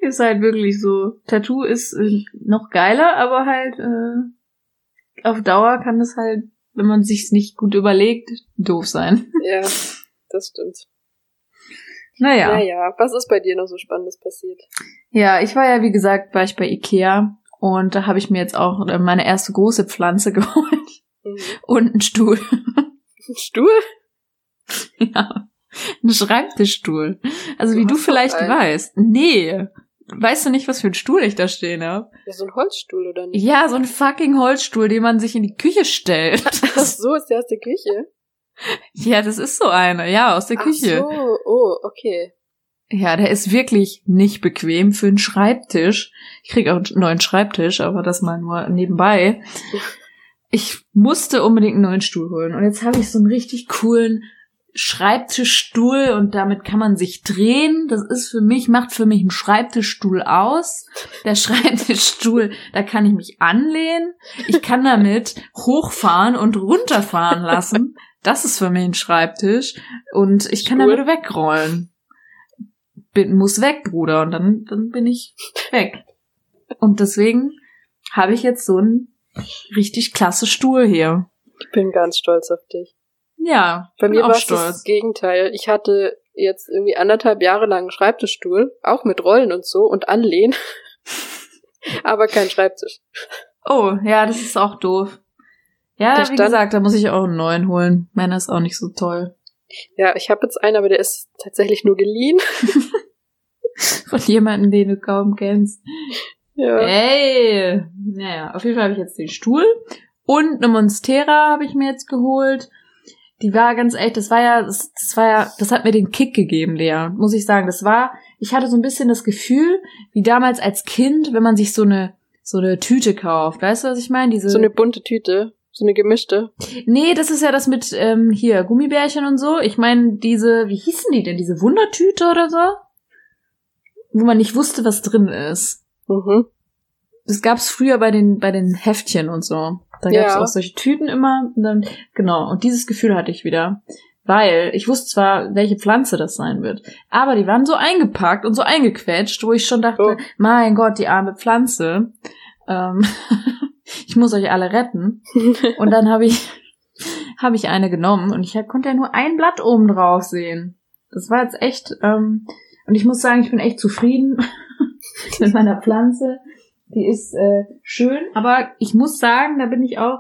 ist halt wirklich so. Tattoo ist äh, noch geiler, aber halt äh, auf Dauer kann es halt, wenn man sich's nicht gut überlegt, doof sein.
Ja, das stimmt.
Naja.
Naja, was ist bei dir noch so Spannendes passiert?
Ja, ich war ja, wie gesagt, war ich bei Ikea und da habe ich mir jetzt auch äh, meine erste große Pflanze geholt
Mhm.
und einen Stuhl.
Ein Stuhl?
ja, einen Schreibtischstuhl. Also
Du
wie du vielleicht
einen.
weißt. Nee. Weißt du nicht, was für ein Stuhl ich da stehen habe?
Ja, so ein Holzstuhl oder nicht?
Ja, so ein fucking Holzstuhl, den man sich in die Küche stellt.
Ach so, ist der aus der Küche?
ja, das ist so eine. Ja, aus der Küche.
Ach so, oh, okay.
Ja, der ist wirklich nicht bequem für einen Schreibtisch. Ich krieg auch einen neuen Schreibtisch, aber das mal nur nebenbei. Ich musste unbedingt einen neuen Stuhl holen. Und jetzt habe ich so einen richtig coolen Schreibtischstuhl und damit kann man sich drehen. Das ist für mich, macht für mich einen Schreibtischstuhl aus. Der Schreibtischstuhl, da kann ich mich anlehnen. Ich kann damit hochfahren und runterfahren lassen. Das ist für mich ein Schreibtisch. Und ich kann
Stuhl.
damit wegrollen. Bin, muss weg, Bruder. Und dann, dann bin ich weg. Und deswegen habe ich jetzt so einen richtig klasse Stuhl hier.
Ich bin ganz stolz auf dich.
Ja,
Bei mir war es das. Gegenteil. Ich hatte jetzt irgendwie anderthalb Jahre lang einen Schreibtischstuhl, auch mit Rollen und so und Anlehnen, aber kein Schreibtisch.
Oh, ja, das ist auch doof. Ja,
Der
wie
stand-
gesagt, da muss ich auch einen neuen holen. Meiner ist auch nicht so toll.
Ja, ich habe jetzt einen, aber der ist tatsächlich nur geliehen.
Von jemandem, den du kaum kennst.
Ja.
Ey! Naja, auf jeden Fall habe ich jetzt den Stuhl. Und eine Monstera habe ich mir jetzt geholt. Die war ganz echt, das war ja, das, das war ja, das hat mir den Kick gegeben, Lea, muss ich sagen. Das war, ich hatte so ein bisschen das Gefühl, wie damals als Kind, wenn man sich so eine, so eine Tüte kauft. Weißt du, was ich meine? Diese,
So eine bunte Tüte, so eine gemischte.
Nee, das ist ja das mit ähm, hier Gummibärchen und so. Ich meine, diese, wie hießen die denn? Diese Wundertüte oder so? Wo man nicht wusste, was drin ist.
Mhm.
Das gab's früher bei den bei den Heftchen und so. Da
Ja.
gab's auch solche Tüten immer. Und dann, genau. Und dieses Gefühl hatte ich wieder. Weil ich wusste zwar, welche Pflanze das sein wird, aber die waren so eingepackt und so eingequetscht, wo ich schon dachte,
Oh.
mein Gott, die arme Pflanze. Ähm, ich muss euch alle retten. Und dann habe ich, habe ich eine genommen und ich konnte ja nur ein Blatt oben drauf sehen. Das war jetzt echt, ähm, und ich muss sagen, ich bin echt zufrieden mit meiner Pflanze. Die ist äh, schön, aber ich muss sagen, da bin ich auch,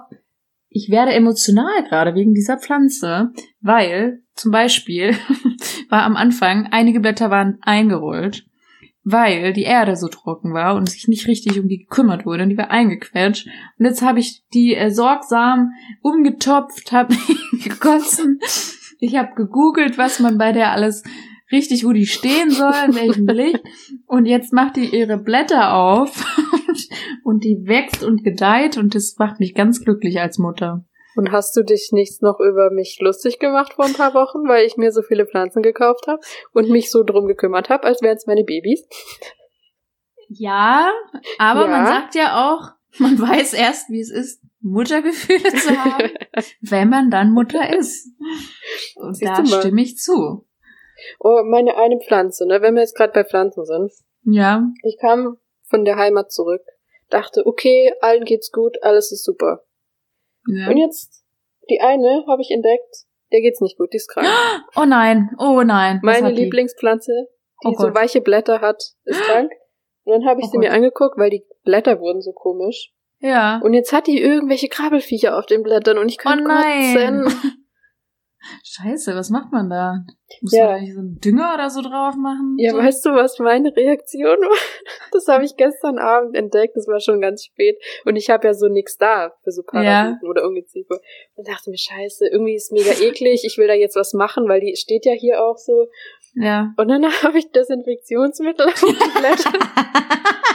ich werde emotional gerade wegen dieser Pflanze, weil zum Beispiel war am Anfang, einige Blätter waren eingerollt, weil die Erde so trocken war und sich nicht richtig um die gekümmert wurde und die war eingequetscht. Und jetzt habe ich die äh, sorgsam umgetopft, habe gegossen. Ich habe gegoogelt, was man bei der alles richtig, wo die stehen soll, in welchem Licht. Und jetzt macht die ihre Blätter auf und die wächst und gedeiht und das macht mich ganz glücklich als Mutter.
Und hast du dich nicht noch über mich lustig gemacht vor ein paar Wochen, weil ich mir so viele Pflanzen gekauft habe und mich so drum gekümmert habe, als wären es meine Babys?
Ja, aber
Ja.
man sagt ja auch, man weiß erst, wie es ist, Muttergefühle zu haben, wenn man dann Mutter ist. Und
Siehst
da stimme ich zu.
Oh, meine eine Pflanze, ne? Wenn wir jetzt gerade bei Pflanzen sind.
Ja,
Ich kam von der Heimat zurück, dachte, okay, allen geht's gut, alles ist super.
ja.
Und jetzt, die eine habe ich entdeckt, der geht's nicht gut, die ist krank.
Oh nein, oh nein.
Meine
die?
Lieblingspflanze, die
Oh
so weiche Blätter hat, ist krank. Und dann habe ich
Oh
sie mir
Gott.
angeguckt, weil die Blätter wurden so komisch.
Ja.
Und jetzt hat die irgendwelche Krabbelfiecher auf den Blättern und ich kann
Oh nein.
kotzen.
Scheiße, was macht man da? Muss
Ja.
man nicht so einen Dünger oder so drauf machen?
Ja,
so?
weißt du, was meine Reaktion war? Das habe ich gestern Abend entdeckt, das war schon ganz spät. Und ich habe ja so nix da für so Parasiten oder Ungeziefer. Und dachte mir, scheiße, irgendwie ist mega eklig, ich will da jetzt was machen, weil die steht ja hier auch so.
Ja.
Und dann habe ich Desinfektionsmittel auf die Blätter,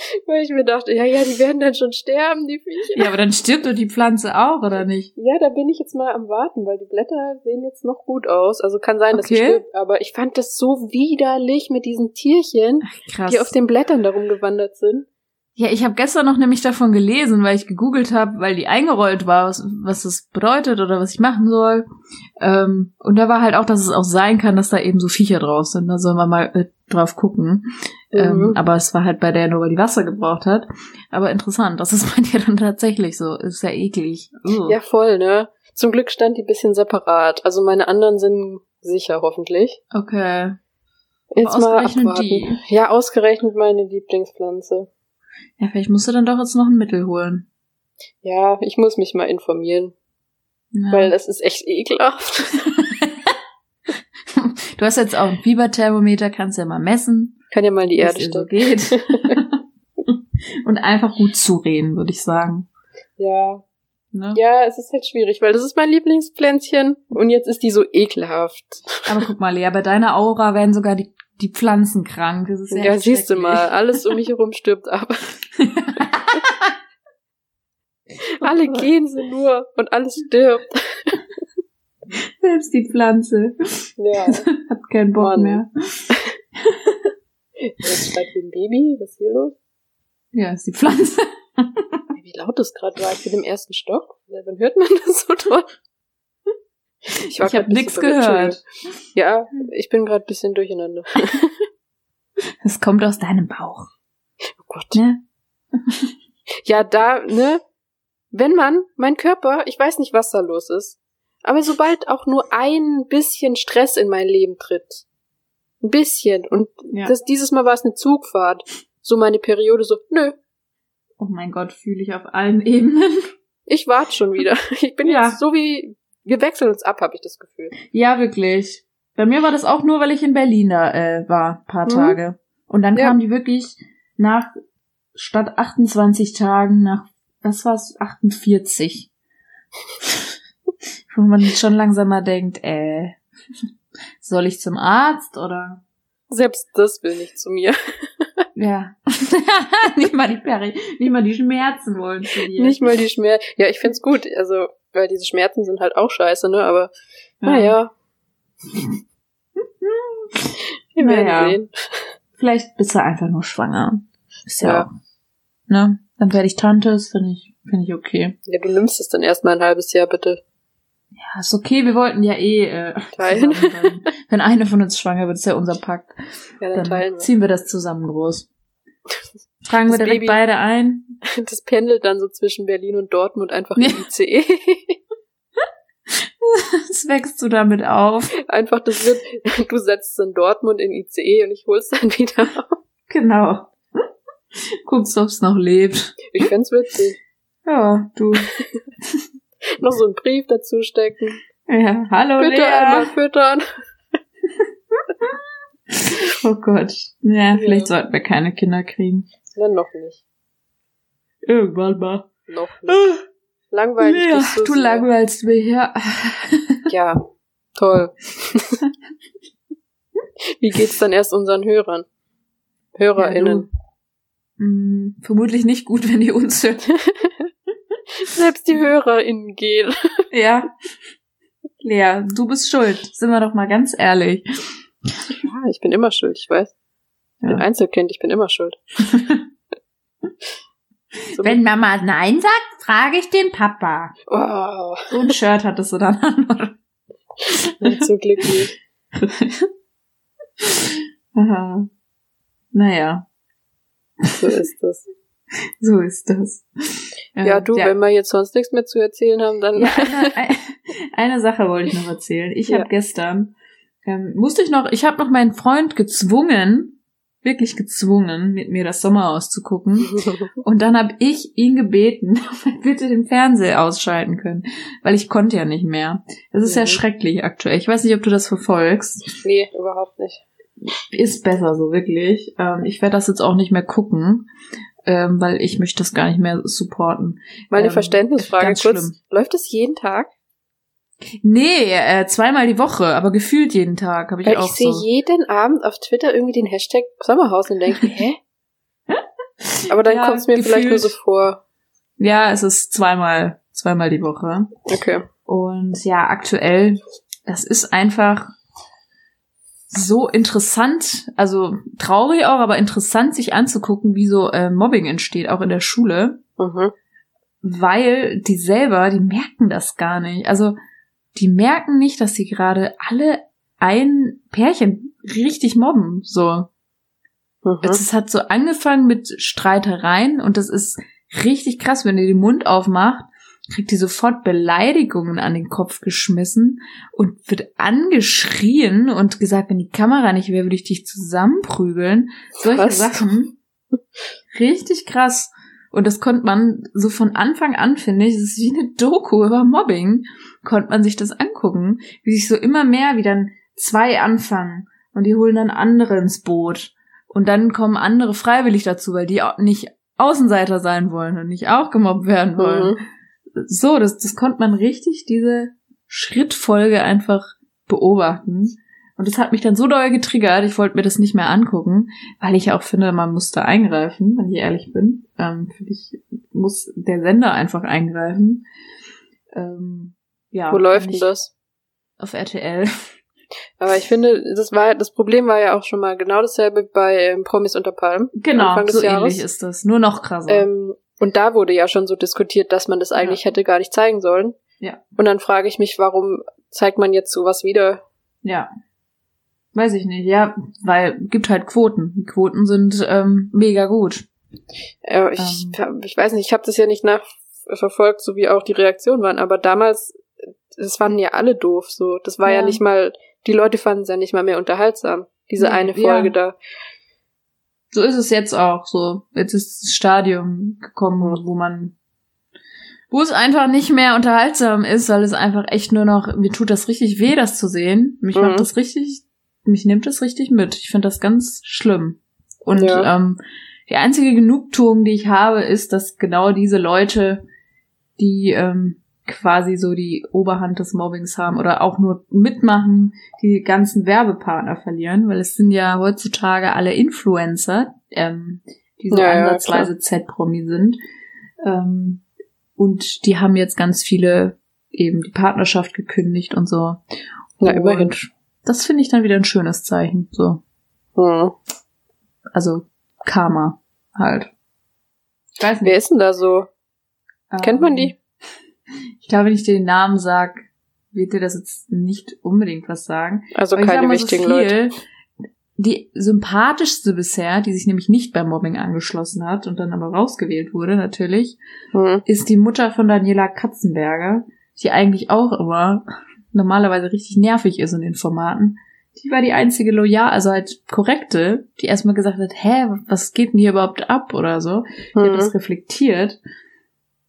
weil ich mir dachte, ja, ja, die werden dann schon sterben, die Viecher.
Ja, aber dann stirbt doch die Pflanze auch, oder nicht?
Ja, da bin ich jetzt mal am Warten, weil die Blätter sehen jetzt noch gut aus. Also kann sein, dass sie
Okay.
stirbt. Aber ich fand das so widerlich mit diesen Tierchen,
Krass.
die auf den Blättern darum gewandert sind.
Ja, ich habe gestern noch nämlich davon gelesen, weil ich gegoogelt habe, weil die eingerollt war, was, was das bedeutet oder was ich machen soll. Ähm, und da war halt auch, dass es auch sein kann, dass da eben so Viecher drauf sind. Da soll man mal äh, drauf gucken. Ähm,
Mhm.
aber es war halt bei der nur, weil die Wasser gebraucht hat. Aber interessant, das ist bei dir dann tatsächlich so. Ist ja eklig. Ugh.
Ja, voll, ne? Zum Glück stand die bisschen separat. Also meine anderen sind sicher, hoffentlich.
Okay.
Jetzt mal abwarten.
die.
Ja, ausgerechnet meine Lieblingspflanze.
Ja, vielleicht musst du dann doch jetzt noch ein Mittel holen.
Ja, ich muss mich mal informieren,
Ja.
weil das ist echt ekelhaft.
du hast jetzt auch ein Fieberthermometer, kannst ja mal messen.
Kann ja mal in die Erde
so geht. Und einfach gut zureden, würde ich sagen.
Ja.
Ne?
Ja, es ist halt schwierig, weil das ist mein Lieblingspflänzchen und jetzt ist die so ekelhaft.
Aber guck mal, Lea, bei deiner Aura werden sogar die, die Pflanzen krank. Das ist
Ja, siehst du mal, alles um mich herum stirbt ab. Alle gehen sie nur und alles stirbt.
Selbst die Pflanze
Ja.
Hat keinen Bock
Mann.
mehr.
Jetzt schreit wie ein Baby. Was ist hier los?
Ja, ist die Pflanze.
Wie laut das gerade war. Ich bin im ersten Stock. Wann hört man das so toll?
Ich, ich habe
nicht
nichts gehört.
Ja, ich bin gerade bisschen durcheinander.
Es kommt aus deinem Bauch.
Oh Gott.
Ne?
Ja, da, ne? Wenn man, mein Körper, ich weiß nicht, was da los ist, aber sobald auch nur ein bisschen Stress in mein Leben tritt, ein bisschen, und
Ja.
das, dieses Mal war es eine Zugfahrt, so meine Periode so, nö,
Oh mein Gott, fühle ich auf allen Ebenen.
ich warte schon wieder. Ich bin
Ja.
jetzt so wie, wir wechseln uns ab, habe ich das Gefühl.
Ja, wirklich. Bei mir war das auch nur, weil ich in Berlin da äh, war, paar
Mhm.
Tage. Und dann
Ja.
kamen die wirklich nach statt 28 Tagen nach, was war's, 48. Wo man schon langsam mal denkt, äh, soll ich zum Arzt oder?
Selbst das will nicht zu mir.
Ja. nicht mal die Peri, nicht mal die Schmerzen wollen zu dir.
Nicht mal die Schmerzen. Ja, ich find's gut, also, weil diese Schmerzen sind halt auch scheiße, ne, aber, naja. Wir werden
Naja.
sehen.
Vielleicht bist du einfach nur schwanger. Ist ja,
Ja.
Ne? Dann werde ich Tante, das finde ich, finde ich okay.
Ja, du nimmst es dann erstmal ein halbes Jahr, bitte.
Ja, ist okay, wir wollten ja eh äh,
Teilen.
zusammen. Wenn eine von uns schwanger wird, ist ja unser Pakt.
Ja, dann,
Dann
teilen wir.
ziehen wir das zusammen groß. Tragen wir
Das
direkt
Baby-
beide ein.
Das pendelt dann so zwischen Berlin und Dortmund einfach
Ja.
im ICE.
Das wächst du damit auf.
einfach, das wird, du setzt in Dortmund in ICE und ich hol's dann wieder auf.
Genau. Guckst, ob's noch lebt.
Ich fänd's witzig.
Ja, du.
Noch so einen Brief dazu stecken.
Ja, hallo
Bitte einmal
Lea.
füttern.
Oh Gott. Ja, vielleicht
Ja.
sollten wir keine Kinder kriegen.
Nein, noch nicht.
Irgendwann mal.
Noch nicht. Langweilig
Lea,
dich so
du
sehr.
langweilst mich, ja.
Ja, toll. Wie geht's dann erst unseren Hörern? HörerInnen.
Ja, du. Mm, vermutlich nicht gut, wenn die uns hören.
Selbst die HörerInnen gehen.
Ja. Lea, du bist schuld. Sind wir doch mal ganz ehrlich.
Ja, ich bin immer schuld, ich weiß. Ich bin
Ja.
Einzelkind, ich bin immer schuld. So
Wenn Mama Nein sagt, frage ich den Papa.
Oh,
So ein Shirt hattest du dann an.
nicht so glücklich.
Aha. Naja,
So ist das.
so ist das.
Ja,
Ähm,
du, wenn wir jetzt sonst nichts mehr zu erzählen haben, dann.
Ja, eine, ein- eine Sache wollte ich noch erzählen. Ich
Ja.
habe gestern, ähm, musste ich noch, ich habe noch meinen Freund gezwungen, wirklich gezwungen, mit mir das Sommerhaus zu gucken. Und dann habe ich ihn gebeten, ob er bitte den Fernseher ausschalten können, weil ich konnte ja nicht mehr. Das ist ja
Mhm.
schrecklich aktuell. Ich weiß nicht, ob du das verfolgst.
nee, überhaupt nicht.
Ist besser so, wirklich. Ähm, ich werde das jetzt auch nicht mehr gucken, ähm, weil ich möchte das gar nicht mehr supporten.
Meine
Ähm,
Verständnisfrage kurz.
schlimm.
Läuft es jeden Tag?
Nee, äh, zweimal die Woche, aber gefühlt jeden Tag habe ich
Weil
auch
ich sehe
so.
jeden Abend auf Twitter irgendwie den Hashtag Sommerhaus und denke, hä? Aber dann
Ja,
kommt es mir vielleicht nur
gefühlt.
so vor.
Ja, es ist zweimal, zweimal die Woche.
Okay.
Und ja, aktuell, das ist einfach so interessant, also traurig auch, aber interessant, sich anzugucken, wie so äh, Mobbing entsteht, auch in der Schule,
Mhm.
weil die selber, die merken das gar nicht. Also die merken nicht, dass sie gerade alle ein Pärchen richtig mobben, so.
Mhm.
Es hat so angefangen mit Streitereien und das ist richtig krass, wenn ihr den Mund aufmacht, kriegt die sofort Beleidigungen an den Kopf geschmissen und wird angeschrien und gesagt, wenn die Kamera nicht wäre, würde ich dich zusammenprügeln. Solche
Was?
Sachen. Richtig krass. Und das konnte man so von Anfang an, finde ich, das ist wie eine Doku über Mobbing, konnte man sich das angucken, wie sich so immer mehr wie dann zwei anfangen und die holen dann andere ins Boot. Und dann kommen andere freiwillig dazu, weil die auch nicht Außenseiter sein wollen und nicht auch gemobbt werden wollen.
Mhm.
So, das, das konnte man richtig, diese Schrittfolge einfach beobachten. Und das hat mich dann so doll getriggert, ich wollte mir das nicht mehr angucken, weil ich auch finde, man muss da eingreifen, wenn ich ehrlich bin. Ähm, für mich muss der Sender einfach eingreifen. Ähm, ja,
Wo läuft denn
ich-
das?
Auf RTL.
Aber ich finde, das war das Problem war ja auch schon mal genau dasselbe bei ähm, Promis unter Palmen.
Genau,
Anfang des
so
Jahres.
ähnlich ist das. Nur noch krasser.
Ähm, und da wurde ja schon so diskutiert, dass man das eigentlich hätte gar nicht zeigen sollen.
Ja.
Und dann frage ich mich, warum zeigt man jetzt sowas wieder?
Ja. Weiß ich nicht, ja, weil gibt halt Quoten. Die Quoten sind ähm, mega gut.
Äh, ich,
Ähm.
ich weiß nicht, ich habe das ja nicht nachverfolgt, so wie auch die Reaktionen waren, aber damals, das fanden ja alle doof, so. Das war ja,
Ja.
nicht mal, die Leute fanden es ja nicht mal mehr unterhaltsam, diese
Nee,
eine
ja.
Folge da.
So ist es jetzt auch so. Jetzt ist das Stadium gekommen, wo man wo es einfach nicht mehr unterhaltsam ist, weil es einfach echt nur noch, mir tut das richtig weh, das zu sehen. Mich
Mhm.
macht das richtig, mich nimmt das richtig mit. Ich finde das ganz schlimm. Und
Ja.
ähm, die einzige Genugtuung, die ich habe, ist, dass genau diese Leute, die ähm, quasi so die Oberhand des Mobbings haben oder auch nur mitmachen, die ganzen Werbepartner verlieren, weil es sind ja heutzutage alle Influencer, ähm, die so
Ja, ja,
ansatzweise Z-Promi sind. Ähm, und die haben jetzt ganz viele eben die Partnerschaft gekündigt und so.
Na, immerhin.
Das finde ich dann wieder ein schönes Zeichen. So,
Hm.
also Karma halt. Ich weiß
Wer ist denn da so? Kennt man die?
Ich glaube, wenn ich dir den Namen sag, wird dir das jetzt nicht unbedingt was sagen.
Also
Aber
keine
mal so
wichtigen
viel,
Leute.
Die sympathischste bisher, die sich nämlich nicht beim Mobbing angeschlossen hat und dann aber rausgewählt wurde, natürlich,
Hm.
ist die Mutter von Daniela Katzenberger, die eigentlich auch immer normalerweise richtig nervig ist in den Formaten. Die war die einzige loyal, also halt korrekte, die erstmal gesagt hat, hä, was geht denn hier überhaupt ab oder so. Die hat
Hm.
das reflektiert.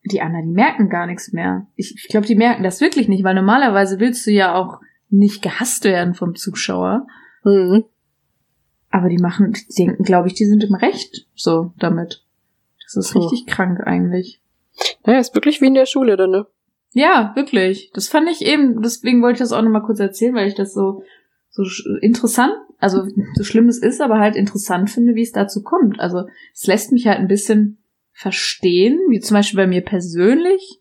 Die anderen, die merken gar nichts mehr. Ich, ich glaube, die merken das wirklich nicht, weil normalerweise willst du ja auch nicht gehasst werden vom Zuschauer.
Hm.
Aber die machen, die denken, glaube ich, die sind im Recht so damit. Das ist
Hm.
richtig krank eigentlich.
Naja, ist wirklich wie in der Schule dann, ne?
Ja, wirklich. Das fand ich eben, deswegen wollte ich das auch nochmal kurz erzählen, weil ich das so, so interessant, also so schlimm es ist, aber halt interessant finde, wie es dazu kommt. Also es lässt mich halt ein bisschen verstehen, wie zum Beispiel bei mir persönlich,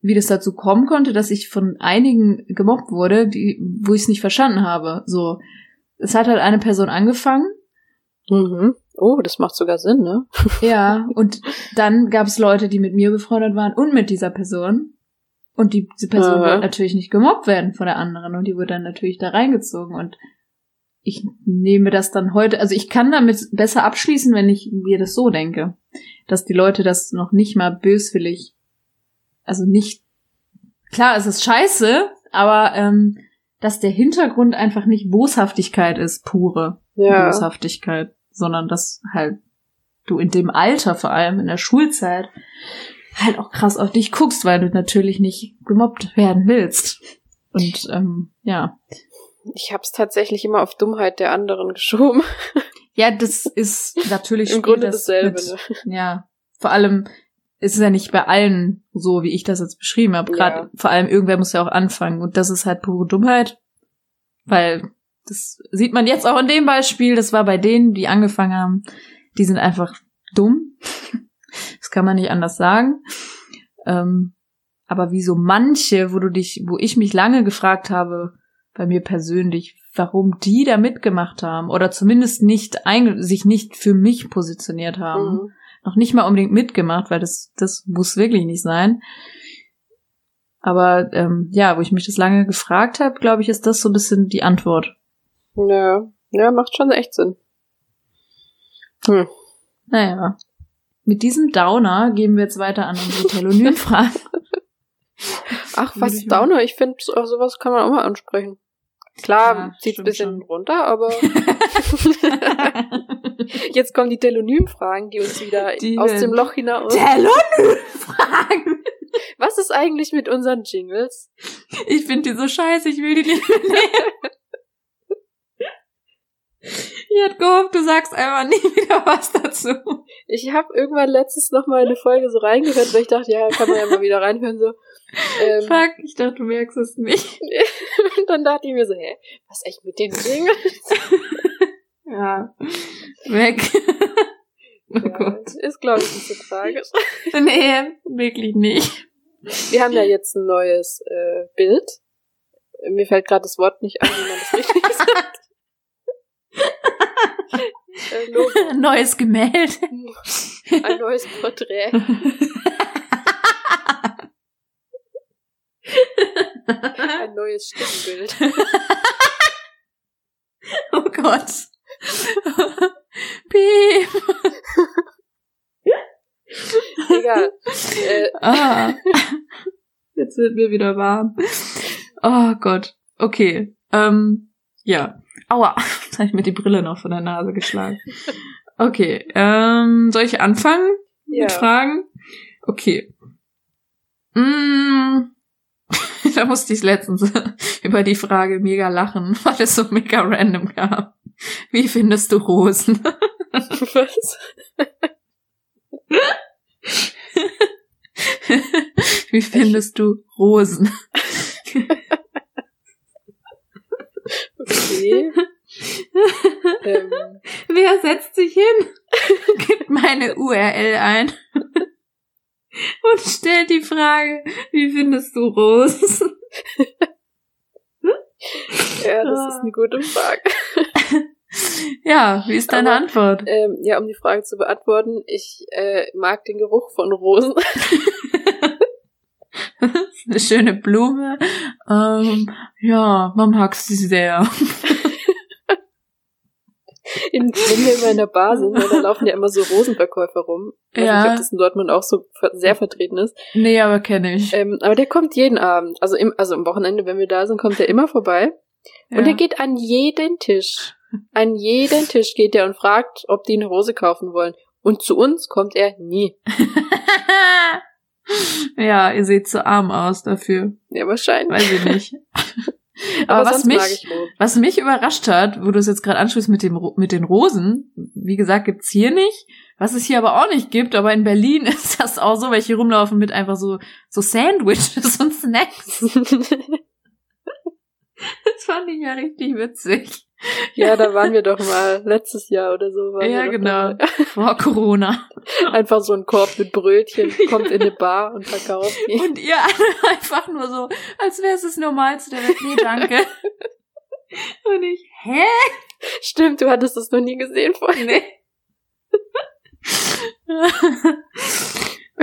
wie das dazu kommen konnte, dass ich von einigen gemobbt wurde, die, wo ich es nicht verstanden habe. So, es hat halt eine Person angefangen,
Mhm. Oh, das macht sogar Sinn, ne?
ja, und dann gab es Leute, die mit mir befreundet waren und mit dieser Person. Und die, diese Person wollte natürlich nicht gemobbt werden von der anderen und die wurde dann natürlich da reingezogen und ich nehme das dann heute, also ich kann damit besser abschließen, wenn ich mir das so denke, dass die Leute das noch nicht mal böswillig, also nicht, klar, es ist scheiße, aber ähm, dass der Hintergrund einfach nicht Boshaftigkeit ist, pure
Ja.
Boshaftigkeit, sondern dass halt du in dem Alter, vor allem in der Schulzeit, halt auch krass auf dich guckst, weil du natürlich nicht gemobbt werden willst. Und ähm, ja.
Ich hab's tatsächlich immer auf Dummheit der anderen geschoben.
Ja, das ist natürlich
Im Grunde
das
dasselbe,
mit.
ne?
Ja. Vor allem ist es ja nicht bei allen so, wie ich das jetzt beschrieben habe. Gerade
Ja.
vor allem irgendwer muss ja auch anfangen. Und das ist halt pure Dummheit. Weil das sieht man jetzt auch in dem Beispiel, das war bei denen, die angefangen haben, die sind einfach dumm. Das kann man nicht anders sagen. Ähm, aber wie so manche, wo du dich, wo ich mich lange gefragt habe, bei mir persönlich, warum die da mitgemacht haben oder zumindest nicht sich nicht für mich positioniert haben.
Mhm.
Noch nicht mal unbedingt mitgemacht, weil das, das muss wirklich nicht sein. Aber ähm, ja, wo ich mich das lange gefragt habe, glaube ich, ist das so ein bisschen die Antwort.
Ja. Ja, macht schon echt Sinn. Hm.
Naja. Mit diesem Downer geben wir jetzt weiter an unsere Telonym-Fragen.
Ach, was Downer? Ich finde, sowas kann man auch mal ansprechen. Klar,
Ja,
zieht ein bisschen
schon.
runter, aber jetzt kommen die Telonym-Fragen, die uns wieder
Die
aus dem Loch hinaus.
Telonym-Fragen!
Was ist eigentlich mit unseren Jingles?
Ich finde die so scheiße, ich will die nicht mehr nehmen. Ich hatte gehofft, du sagst einfach nie wieder was dazu.
Ich habe irgendwann letztens noch mal eine Folge so reingehört, weil ich dachte, ja, kann man ja mal wieder reinhören so. Ähm,
Fuck, ich dachte, du merkst es nicht.
und dann dachte ich mir so, hä, was echt mit den Dingen?
Ja. Weg. oh
Ja,
Gott.
ist, glaube ich, nicht so tragisch.
Nee, wirklich nicht.
Wir haben ja jetzt ein neues äh, Bild. Mir fällt gerade das Wort nicht ein, wie man das richtig sagt. Äh.
Neues Gemälde.
Ein neues Porträt. Ein neues Stimmbild.
oh Gott. Piep.
Egal. Äh,
Ah. Jetzt wird mir wieder warm. Oh Gott. Okay. Ähm, ja. Aua. Jetzt habe ich mir die Brille noch von der Nase geschlagen. Okay. Ähm, soll ich anfangen
ja.
mit Fragen? Okay. Mm. da musste ich letztens über die Frage mega lachen, weil es so mega random kam. Wie findest du Rosen?
Was?
Wie findest du Rosen?
Ähm,
Wer setzt sich hin, gibt meine URL ein und stellt die Frage, wie findest du Rosen?
ja, das ist eine gute Frage.
Ja, wie ist deine
Aber,
Antwort?
Ähm, ja, um die Frage zu beantworten, ich äh, mag den Geruch von Rosen.
Eine schöne Blume. Ähm, ja, man mag sie sehr.
In, wenn wir immer in der Bar sind, ne, da laufen ja immer so Rosenverkäufer rum. Ich weiß
Ja.
nicht, ob das in Dortmund auch so sehr vertreten ist.
Nee, aber kenne ich.
Ähm, aber der kommt jeden Abend. Also, im, also am Wochenende, wenn wir da sind, kommt er immer vorbei.
Ja.
Und er geht an jeden Tisch. An jeden Tisch geht er und fragt, ob die eine Rose kaufen wollen. Und zu uns kommt er nie.
ja, ihr seht zu arm aus dafür.
Ja, wahrscheinlich.
Weiß ich nicht.
Aber,
Aber was mich, was mich überrascht hat, wo du es jetzt gerade ansprichst mit, dem, mit den Rosen, wie gesagt, gibt's hier nicht. Was es hier aber auch nicht gibt, aber in Berlin ist das auch so, welche rumlaufen mit einfach so, so Sandwiches und Snacks. Das fand ich ja richtig witzig.
ja, da waren wir doch mal letztes Jahr oder so. Waren
Ja, genau. Vor Corona.
Einfach so ein Korb mit Brötchen, kommt in eine Bar und verkauft die.
Und ihr alle einfach nur so, als wäre es das Normalste der Welt. Nee, danke. Und ich, hä?
Stimmt, du hattest das noch nie gesehen vorher.
Nee.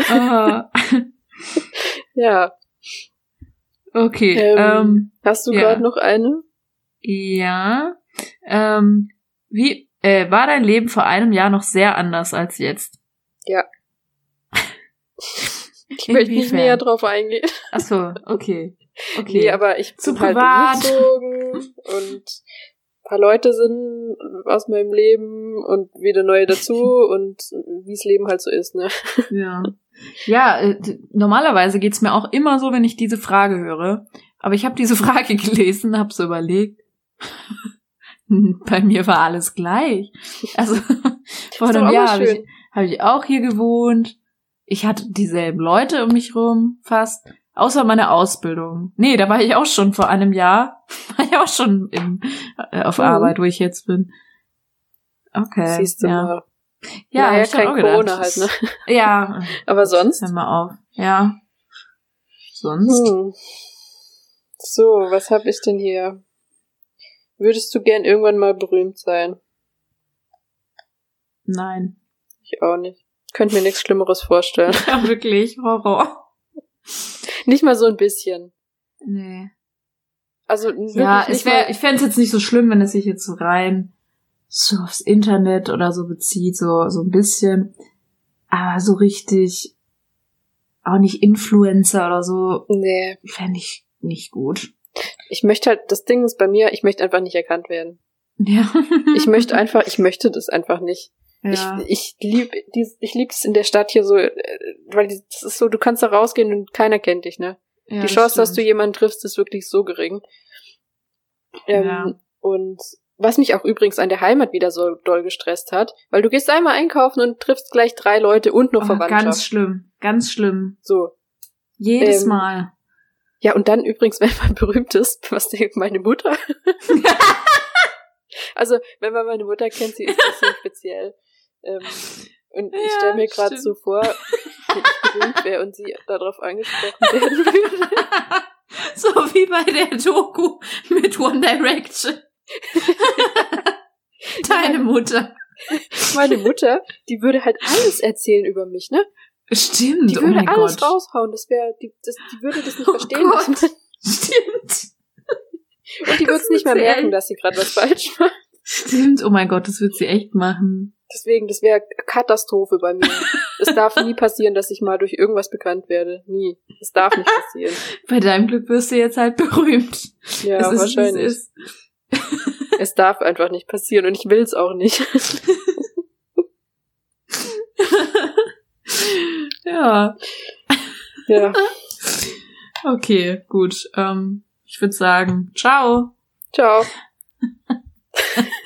Ah,
Ja.
okay.
Ähm,
Ähm,
Hast du
ja.
gerade noch eine?
ja. Ähm, wie äh, war dein Leben vor einem Jahr noch sehr anders als jetzt?
Ich möchte nicht näher drauf eingehen.
Ach so, okay. Okay.
Nee, aber ich
Zu
bin halt
privat.
umgezogen und ein paar Leute sind aus meinem Leben und wieder neue dazu und wie's Leben halt so ist, ne?
Ja. Ja, äh, normalerweise geht's mir auch immer so, wenn ich diese Frage höre. Aber ich habe diese Frage gelesen, habe so überlegt. Bei mir war alles gleich. Also vor einem Jahr habe ich, hab ich auch hier gewohnt. Ich hatte dieselben Leute um mich rum, fast. Außer meine Ausbildung. Nee, da war ich auch schon vor einem Jahr. War ich auch schon im, äh, auf
Mhm.
Arbeit, wo ich jetzt bin. Okay.
Siehst du
ja.
mal.
Ja, ich dann
kein
gedacht.
Corona halt, ne?
Ja,
Aber sonst?
Hör mal auf. Ja. Sonst?
Hm. So, was hab ich denn hier? Würdest du gern irgendwann mal berühmt sein?
Nein.
Ich auch nicht. Könnte mir nichts Schlimmeres vorstellen.
Ja, wirklich. Horror.
Nicht mal so ein bisschen.
Nee.
Also
Ja, es wär, ich fände es jetzt nicht so schlimm, wenn es sich jetzt so rein so aufs Internet oder so bezieht, so, so ein bisschen. Aber so richtig auch nicht Influencer oder so,
Nee.
fände ich nicht gut.
Ich möchte halt, das Ding ist bei mir, ich möchte einfach nicht erkannt werden.
Ja.
Ich möchte einfach, ich möchte das einfach nicht.
ja.
Ich, ich lieb, dies, ich lieb's in der Stadt hier so, äh, weil das ist so, du kannst da rausgehen und keiner kennt dich, ne?
ja,
die Chance, dass du jemanden triffst, ist wirklich so gering. Ähm,
Ja.
Und Was mich auch übrigens an der Heimat wieder so doll gestresst hat, weil du gehst einmal einkaufen und triffst gleich drei Leute und noch
Oh,
Verwandtschaft.
ganz schlimm, ganz schlimm.
so.
Jedes
Ähm,
Mal.
Ja, und dann übrigens, wenn man berühmt ist, was denkt meine Mutter? also, wenn man meine Mutter kennt, sie ist ein bisschen speziell. Ähm, und ich
Ja,
stelle mir gerade so vor, wenn ich berühmt wäre und sie darauf angesprochen werden würde.
so wie bei der Doku mit One Direction. Deine Mutter.
Meine Mutter, die würde halt alles erzählen über mich, ne?
Stimmt,
Die
oh
würde
mein
alles
Gott.
raushauen. Das wäre, die, das, die würde das nicht
Oh
verstehen.
Gott. Stimmt.
Und die würde es nicht
sie
merken,
echt-
dass sie gerade was falsch macht.
Stimmt, oh mein Gott, das wird sie echt machen.
Deswegen, das wäre Katastrophe bei mir. Es darf nie passieren, dass ich mal durch irgendwas bekannt werde. Nie. Es darf nicht passieren.
Bei deinem Glück wirst du jetzt halt berühmt.
Ja,
es
wahrscheinlich.
Es ist.
Es darf einfach nicht passieren und ich will es auch nicht.
Ja,
ja.
okay, gut. Ähm, ich würde sagen, ciao.
Ciao.